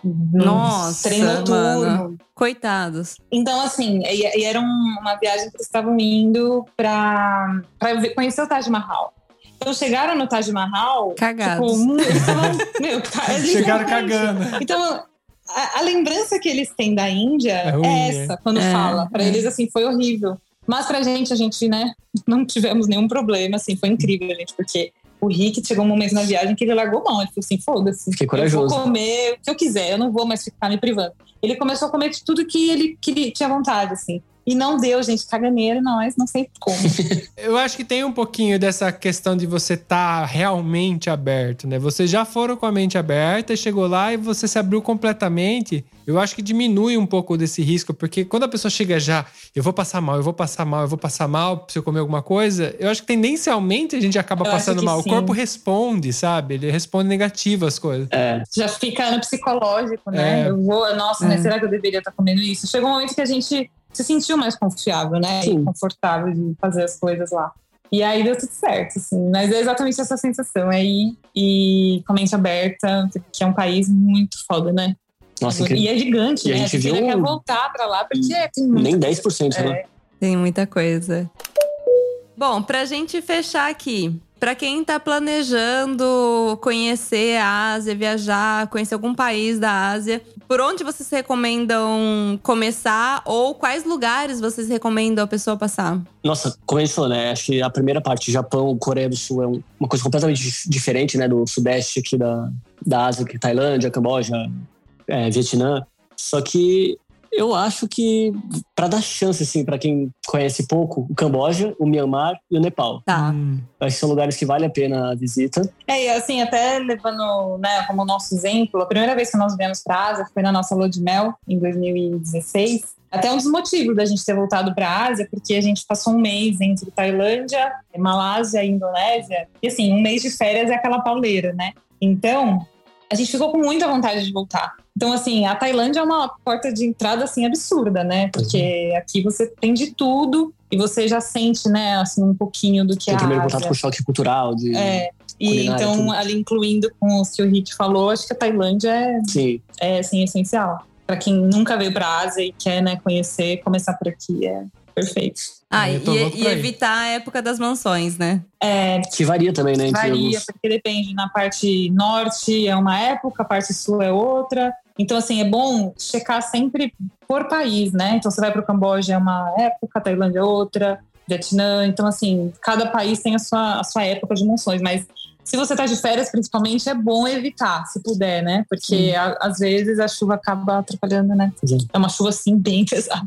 Nossa, trem noturno. mano. Coitados. Então, assim, e, e era um- uma viagem que eles estavam indo pra, pra ver- conhecer o Taj Mahal. Então, chegaram no Taj Mahal. Cagados. Tipo, eles estavam. meu, ca- Chegaram cagando. Então, a, a lembrança que eles têm da Índia É é, ruim, essa, quando É, fala. Pra é. eles, assim, foi horrível. Mas pra gente, a gente, né, não tivemos nenhum problema, assim, foi incrível, gente, porque o Rick chegou um momento na viagem que ele largou mão. Ele falou assim: foda-se. Fiquei Eu corajoso. vou comer o que eu quiser, eu não vou mais ficar me privando. Ele começou a comer tudo que ele queria, tinha vontade, assim. E não deu, gente. Caganeiro, nós, não sei como. Eu acho que tem um pouquinho dessa questão de você estar tá realmente aberto, né? Vocês já foram com a mente aberta, chegou lá e você se abriu completamente. Eu acho que diminui um pouco desse risco, porque quando a pessoa chega já, eu vou passar mal, eu vou passar mal, eu vou passar mal se eu comer alguma coisa, eu acho que tendencialmente a gente acaba Eu passando mal. O sim. corpo responde, sabe? Ele responde negativo às coisas. É, Já fica no psicológico, né? É. Eu vou, nossa, É. mas será que eu deveria estar comendo isso? Chegou um momento que a gente se sentiu mais confiável, né? Sim. E confortável de fazer as coisas lá. E aí deu tudo certo, assim. Mas é exatamente essa sensação. É ir e com a mente aberta, que é um país muito foda, né? nossa, incrível. E é gigante, E a né? gente ainda viu- quer voltar pra lá, porque tem muito. Nem 10%, né? É. Tem muita coisa. Bom, pra gente fechar aqui, pra quem tá planejando conhecer a Ásia, viajar, conhecer algum país da Ásia, por onde vocês recomendam começar ou quais lugares vocês recomendam a pessoa passar? Nossa, falou, né? Acho que a primeira parte, Japão, Coreia do Sul, é um- uma coisa completamente dif- diferente, né? Do sudeste aqui da, da Ásia, que é Tailândia, Camboja, é, Vietnã. Só que eu acho que, para dar chance, assim, para quem conhece pouco, o Camboja, o Myanmar e o Nepal. Tá. Hum. Acho que são lugares que vale a pena a visita. É, e assim, até levando né, como nosso exemplo, a primeira vez que nós viemos para a Ásia foi na nossa lua de mel, em 2016. Até um dos motivos da gente ter voltado para a Ásia, porque a gente passou um mês entre Tailândia, Malásia e Indonésia. E assim, um mês de férias é aquela pauleira, né? Então, a gente ficou com muita vontade de voltar. Então, assim, a Tailândia é uma porta de entrada, assim, absurda, né? Porque aqui você tem de tudo e você já sente, né, assim, um pouquinho do que Tem é o primeiro contato com o choque cultural. De, É, e então, tudo. ali incluindo com o que o Rick falou, acho que a Tailândia é, Sim, é assim, essencial. Para quem nunca veio para a Ásia e quer né, conhecer, começar por aqui é perfeito. Ah, e, e evitar a época das mansões, né? É, que varia também, né? Varia, alguns. porque depende. Na parte norte é uma época, a parte sul é outra. Então, assim, é bom checar sempre por país, né? Então, você vai para o Camboja é uma época, a Tailândia é outra, Vietnã. Então, assim, cada país tem a sua, a sua época de monções. Mas se você tá de férias, principalmente, é bom evitar, se puder, né? Porque a- às vezes a chuva acaba atrapalhando, né? Sim. É uma chuva, assim, bem pesada.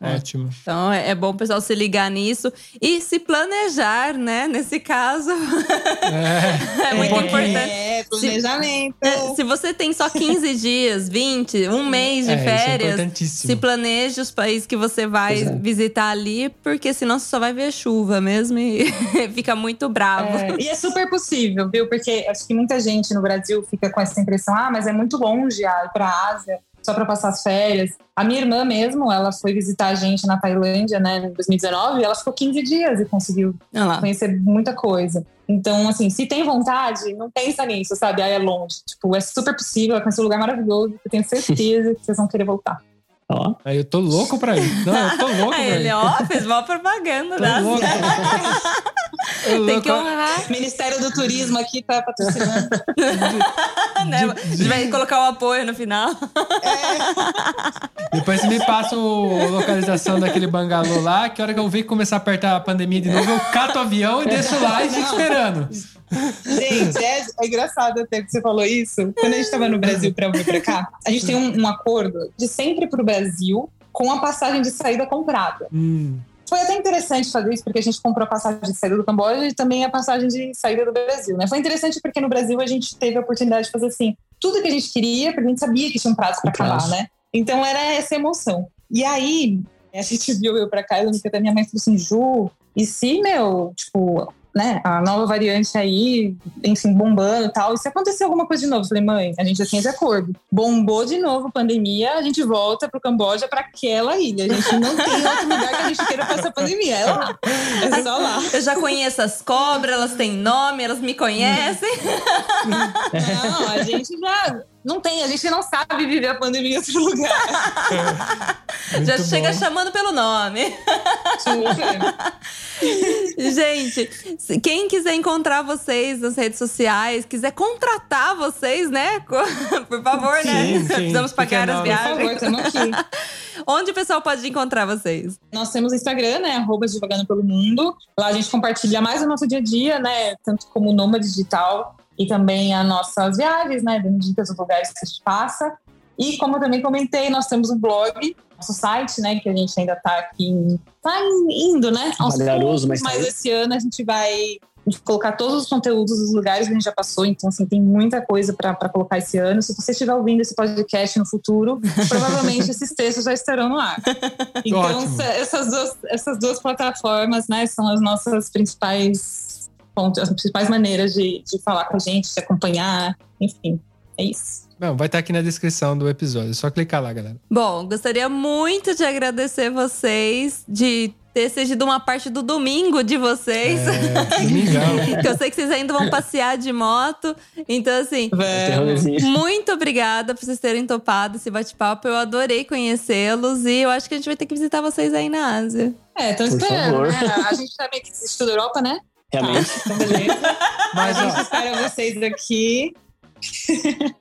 Ótimo. Então é é bom o pessoal se ligar nisso e se planejar, né? Nesse caso, É, é muito pouquinho. importante. É, planejamento. Se você tem só 15 dias, 20, um mês de É, isso é férias, se planeje os países que você vai é. visitar ali, porque senão você só vai ver chuva mesmo e fica muito bravo. É, e é super possível, viu? Porque acho que muita gente no Brasil fica com essa impressão: ah, mas é muito longe ir para a Ásia só para passar as férias. A minha irmã mesmo, ela foi visitar a gente na Tailândia, né, em 2019, e ela ficou 15 dias e conseguiu lá. conhecer muita coisa. Então, assim, se tem vontade, não pensa nisso, sabe? Ah, é longe. Tipo, é super possível, é conhecer um lugar maravilhoso. Eu tenho certeza que vocês vão querer voltar. Ó, Aí eu tô louco pra ir. Não, eu tô louco pra Aí ele, ir. ó, fez mal propaganda, Tô né? louco. Tem louco. que honrar, Ministério do Turismo aqui tá patrocinando. né? A gente vai colocar o apoio no final. Depois você me passa a localização daquele bangalô lá, que a hora que eu ver começar a apertar a pandemia de novo, eu cato o avião e desço lá e fico esperando. Gente, é, é engraçado até que você falou isso. Quando a gente estava no Brasil para vir para cá, a gente tem um, um acordo de sempre para o Brasil com a passagem de saída comprada. Hum, Foi até interessante fazer isso, porque a gente comprou a passagem de saída do Camboja e também a passagem de saída do Brasil, né? Foi interessante porque no Brasil a gente teve a oportunidade de fazer assim, tudo que a gente queria, porque a gente sabia que tinha um prazo para acabar, né? Então era essa emoção. E aí, a gente viu eu pra cá, eu lembro que até minha mãe falou assim, Ju, e se, meu, tipo, né, a nova variante aí, enfim, bombando e tal, e se acontecer alguma coisa de novo? Eu falei, mãe, a gente já tinha esse acordo. Bombou de novo a pandemia, a gente volta pro Camboja, pra aquela ilha. A gente não tem outro lugar que a gente queira passar a pandemia. É lá. É só lá. Eu já conheço as cobras, elas têm nome, elas me conhecem. Não, a gente já. Não tem, a gente não sabe viver a pandemia em outro lugar. muito já bom. chega chamando pelo nome. Gente, quem quiser encontrar vocês nas redes sociais, quiser contratar vocês, né? Por favor, né? Sim, sim. Precisamos pagar as não, né? Por favor, viagens. estamos aqui. Onde o pessoal pode encontrar vocês? Nós temos o Instagram, né? Arroba Divagando pelo Mundo. Lá a gente compartilha mais o nosso dia a dia, né? Tanto como Nômade Digital e também as nossas viagens, né? Dando dicas dos lugares que a gente passa. E como eu também comentei, nós temos um blog nosso site, né? Que a gente ainda está aqui, tá indo, né? Aos mas tá mas aí. esse ano a gente vai colocar todos os conteúdos dos lugares que a gente já passou, então assim, tem muita coisa para colocar esse ano. Se você estiver ouvindo esse podcast no futuro, provavelmente esses textos já estarão no ar. Então, Ótimo. essas duas, essas duas plataformas, né, são as nossas principais pontos, as principais maneiras de, de falar com a gente, de acompanhar, enfim, é isso. Bom, vai estar aqui na descrição do episódio. É só clicar lá, galera. Bom, gostaria muito de agradecer vocês de ter sido uma parte do domingo de vocês. É, domingão. que eu sei que vocês ainda vão passear de moto. Então, assim, rolezinho. muito obrigada por vocês terem topado esse bate-papo. Eu adorei conhecê-los e eu acho que a gente vai ter que visitar vocês aí na Ásia. É, Por esperando, favor. né? A gente tá meio que da Europa, né? Realmente. Então, beleza. Mas, a gente ó, espera vocês aqui.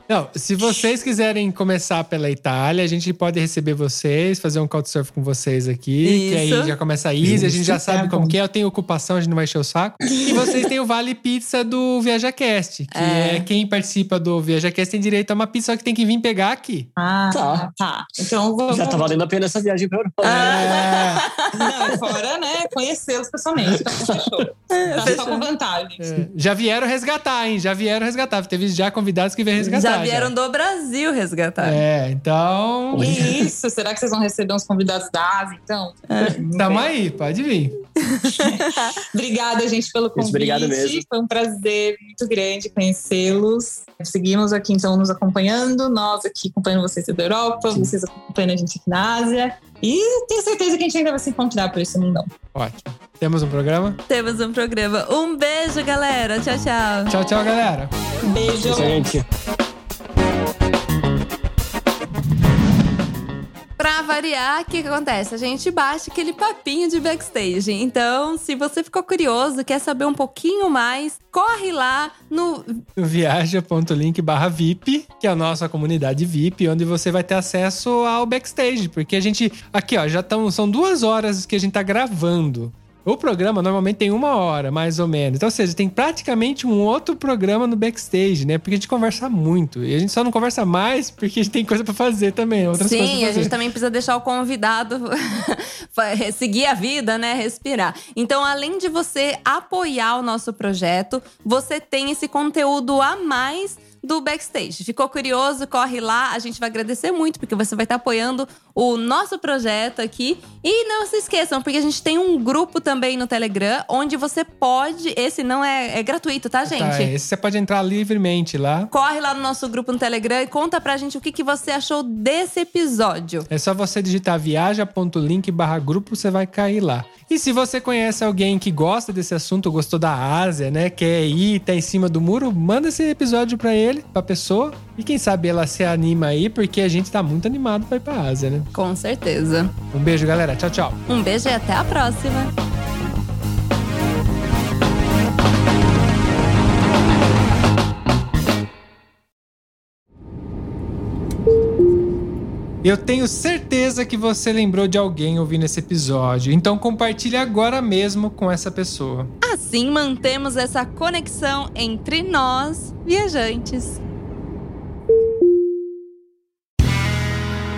Não, se vocês quiserem começar pela Itália, a gente pode receber vocês, fazer um couchsurf com vocês aqui. Que Isso. aí já começa easy, a gente já sabe tá como que é. Eu tenho ocupação, a gente não vai encher o saco. E vocês têm o Vale Pizza do ViajaCast, que é. É. quem participa do ViajaCast tem direito a uma pizza, só que tem que vir pegar aqui. Ah, Tá. tá. Então vamos. Já tá valendo a pena essa viagem pra Europa. É, Não, fora, né? Conhecê-los pessoalmente. Então, fechou. Tá só com vantagem. é. Já vieram resgatar, hein? Já vieram resgatar. Teve já convidados que vieram resgatar. já vieram do Brasil resgatar. É, então. Que isso? Será que vocês vão receber uns convidados da Ásia, então? Vamos Tamo aí, pode vir. Obrigada, gente, pelo convite. obrigado mesmo. Foi um prazer muito grande conhecê-los. Seguimos aqui, então, nos acompanhando. Nós aqui acompanhando vocês da Europa, vocês acompanhando a gente aqui na Ásia. E tenho certeza que a gente ainda vai se encontrar por esse mundão. Ótimo. Temos um programa? Temos um programa. Um beijo, galera. Tchau, tchau. Tchau, tchau, galera. Beijo. Gente. Pra variar, o que, que acontece? A gente baixa aquele papinho de backstage. Então, se você ficou curioso, quer saber um pouquinho mais, corre lá no. viaja.link barra VIP, que é a nossa comunidade VIP, onde você vai ter acesso ao backstage. Porque a gente. Aqui, ó, já estão. São duas horas que a gente tá gravando. O programa normalmente tem uma hora, mais ou menos. Então, ou seja, tem praticamente um outro programa no backstage, né? Porque a gente conversa muito. E a gente só não conversa mais porque a gente tem coisa pra fazer também. Outras Sim, a gente também precisa deixar o convidado seguir a vida, né? Respirar. Então, além de você apoiar o nosso projeto, você tem esse conteúdo a mais do backstage. Ficou curioso? Corre lá, a gente vai agradecer muito porque você vai estar apoiando o nosso projeto aqui. E não se esqueçam, porque a gente tem um grupo também no Telegram onde você pode, esse não é, é gratuito, tá, gente? Tá, esse você pode entrar livremente lá. Corre lá no nosso grupo no Telegram e conta pra gente o que, que você achou desse episódio. É só você digitar viaja.link barra grupo, você vai cair lá. E se você conhece alguém que gosta desse assunto, gostou da Ásia, né? Quer ir, tá em cima do muro, manda esse episódio pra ele, pra pessoa. E quem sabe ela se anima aí, porque a gente tá muito animado pra ir pra Ásia, né? Com certeza. Um beijo, galera. Tchau, tchau. Um beijo e até a próxima. Eu tenho certeza que você lembrou de alguém ouvindo esse episódio, então compartilhe agora mesmo com essa pessoa. Assim mantemos essa conexão entre nós, viajantes.